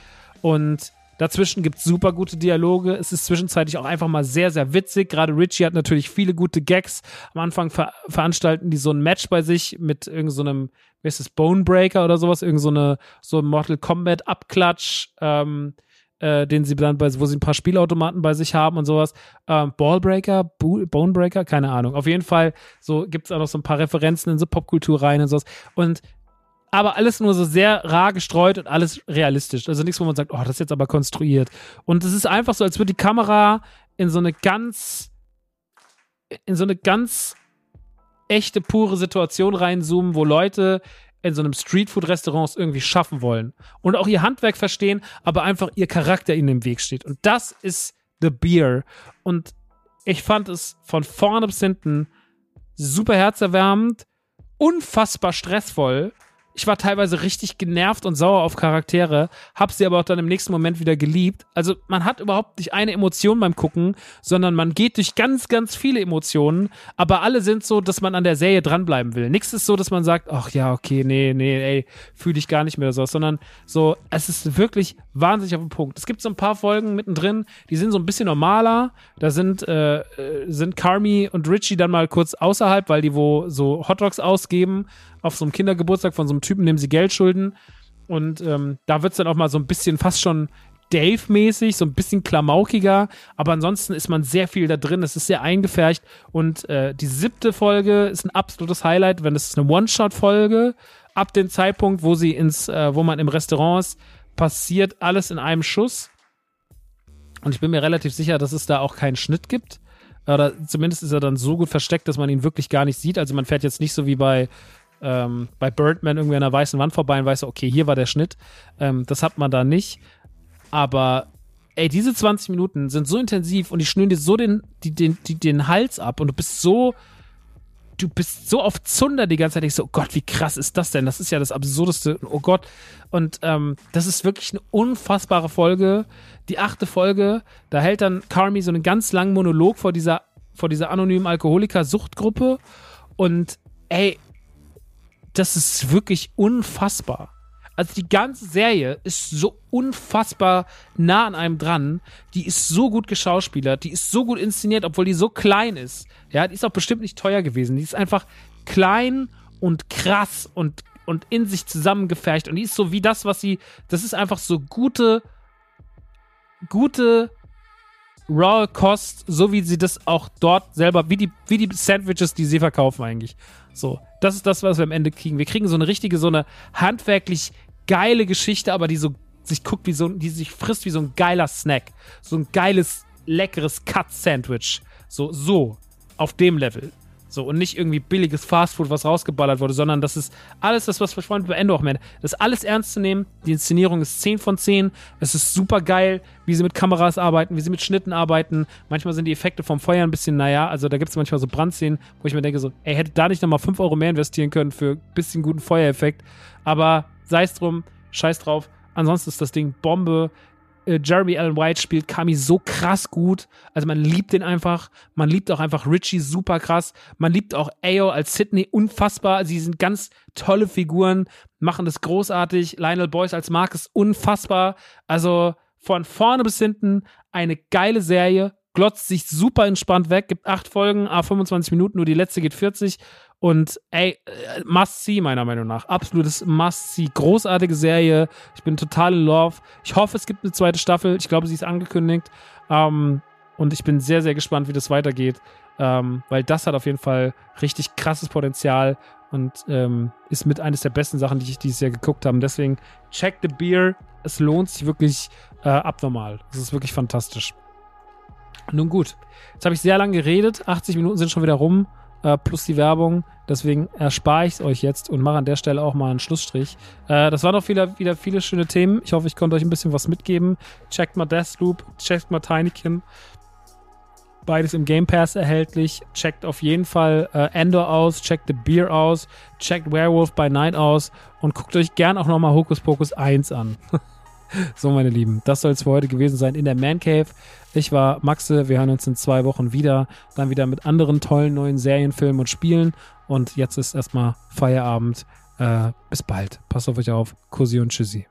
Und dazwischen gibt es super gute Dialoge. Es ist zwischenzeitlich auch einfach mal sehr, sehr witzig. Gerade Richie hat natürlich viele gute Gags. Am Anfang ver veranstalten die so ein Match bei sich mit irgendeinem, so wie ist das, Bonebreaker oder sowas, irgend so so ein Mortal Kombat Abklatsch, ähm, äh, den sie dann bei, wo sie ein paar Spielautomaten bei sich haben und sowas. Ähm, Ballbreaker, Bo Bonebreaker, keine Ahnung. Auf jeden Fall, so gibt es auch noch so ein paar Referenzen in so Popkultur rein und sowas. Und aber alles nur so sehr rar gestreut und alles realistisch. Also nichts, wo man sagt, oh, das ist jetzt aber konstruiert. Und es ist einfach so, als würde die Kamera in so eine ganz, in so eine ganz echte, pure Situation reinzoomen, wo Leute in so einem Streetfood-Restaurant es irgendwie schaffen wollen und auch ihr Handwerk verstehen, aber einfach ihr Charakter ihnen im Weg steht. Und das ist The Beer. Und ich fand es von vorne bis hinten super herzerwärmend, unfassbar stressvoll ich war teilweise richtig genervt und sauer auf Charaktere, hab sie aber auch dann im nächsten Moment wieder geliebt. Also man hat überhaupt nicht eine Emotion beim Gucken, sondern man geht durch ganz, ganz viele Emotionen, aber alle sind so, dass man an der Serie dranbleiben will. Nichts ist so, dass man sagt, ach ja, okay, nee, nee, ey, fühle ich gar nicht mehr so, sondern so, es ist wirklich wahnsinnig auf den Punkt. Es gibt so ein paar Folgen mittendrin, die sind so ein bisschen normaler. Da sind, äh, äh sind Carmi und Richie dann mal kurz außerhalb, weil die wo so Hotdogs ausgeben auf so einem Kindergeburtstag von so einem Typen, dem sie Geld schulden. Und ähm, da wird es dann auch mal so ein bisschen fast schon Dave-mäßig, so ein bisschen klamaukiger, aber ansonsten ist man sehr viel da drin. Es ist sehr eingefärcht und äh, die siebte Folge ist ein absolutes Highlight, wenn es eine One-Shot-Folge. Ab dem Zeitpunkt, wo sie ins, äh, wo man im Restaurant ist, passiert alles in einem Schuss. Und ich bin mir relativ sicher, dass es da auch keinen Schnitt gibt. Oder zumindest ist er dann so gut versteckt, dass man ihn wirklich gar nicht sieht. Also man fährt jetzt nicht so wie bei ähm, bei Birdman irgendwie an einer weißen Wand vorbei und weiß, okay, hier war der Schnitt. Ähm, das hat man da nicht. Aber ey, diese 20 Minuten sind so intensiv und die schnüren dir so den, die, den, die, den Hals ab und du bist so, du bist so auf Zunder die ganze Zeit. Ich so, oh Gott, wie krass ist das denn? Das ist ja das Absurdeste. Oh Gott. Und ähm, das ist wirklich eine unfassbare Folge. Die achte Folge, da hält dann Carmi so einen ganz langen Monolog vor dieser, vor dieser anonymen Alkoholiker-Suchtgruppe. Und ey, das ist wirklich unfassbar. Also die ganze Serie ist so unfassbar nah an einem dran. Die ist so gut geschauspielert, die ist so gut inszeniert, obwohl die so klein ist. Ja, die ist auch bestimmt nicht teuer gewesen. Die ist einfach klein und krass und, und in sich zusammengefercht. Und die ist so wie das, was sie. Das ist einfach so gute, gute Raw Kost, so wie sie das auch dort selber, wie die, wie die Sandwiches, die sie verkaufen eigentlich. So, das ist das, was wir am Ende kriegen. Wir kriegen so eine richtige, so eine handwerklich geile Geschichte, aber die so sich guckt wie so, die sich frisst wie so ein geiler Snack. So ein geiles, leckeres Cut-Sandwich. So, so. Auf dem Level. So, und nicht irgendwie billiges Fastfood, was rausgeballert wurde, sondern das ist alles das, was wir vorhin bei Endo auch mehr. Das ist alles ernst zu nehmen. Die Inszenierung ist 10 von 10. Es ist super geil, wie sie mit Kameras arbeiten, wie sie mit Schnitten arbeiten. Manchmal sind die Effekte vom Feuer ein bisschen, naja, also da gibt es manchmal so Brandszenen, wo ich mir denke, so, ey, hätte da nicht nochmal 5 Euro mehr investieren können für ein bisschen guten Feuereffekt. Aber sei es drum, scheiß drauf. Ansonsten ist das Ding Bombe äh, Jeremy Allen White spielt Kami so krass gut. Also man liebt den einfach. Man liebt auch einfach Richie super krass. Man liebt auch Ayo als Sydney unfassbar. Sie sind ganz tolle Figuren, machen das großartig. Lionel Boyce als Mark ist unfassbar. Also von vorne bis hinten eine geile Serie. Glotzt sich super entspannt weg, gibt acht Folgen, a 25 Minuten, nur die letzte geht 40 und ey, äh, must see, meiner Meinung nach. Absolutes must see. Großartige Serie. Ich bin total in love. Ich hoffe, es gibt eine zweite Staffel. Ich glaube, sie ist angekündigt. Ähm, und ich bin sehr, sehr gespannt, wie das weitergeht. Ähm, weil das hat auf jeden Fall richtig krasses Potenzial und ähm, ist mit eines der besten Sachen, die ich dieses Jahr geguckt habe. Deswegen check the beer. Es lohnt sich wirklich äh, abnormal. Es ist wirklich fantastisch. Nun gut, jetzt habe ich sehr lange geredet. 80 Minuten sind schon wieder rum äh, plus die Werbung. Deswegen erspare ich es euch jetzt und mache an der Stelle auch mal einen Schlussstrich. Äh, das waren auch wieder, wieder viele schöne Themen. Ich hoffe, ich konnte euch ein bisschen was mitgeben. Checkt mal Deathloop, checkt mal Tinykin. Beides im Game Pass erhältlich. Checkt auf jeden Fall äh, Endor aus, checkt The Beer aus, checkt Werewolf by Night aus und guckt euch gern auch nochmal Hocus Pocus 1 an. so, meine Lieben, das soll es für heute gewesen sein in der Man Cave. Ich war Maxe, wir hören uns in zwei Wochen wieder, dann wieder mit anderen tollen neuen Serien, Filmen und Spielen. Und jetzt ist erstmal Feierabend. Äh, bis bald. Passt auf euch auf. Kussi und Tschüssi.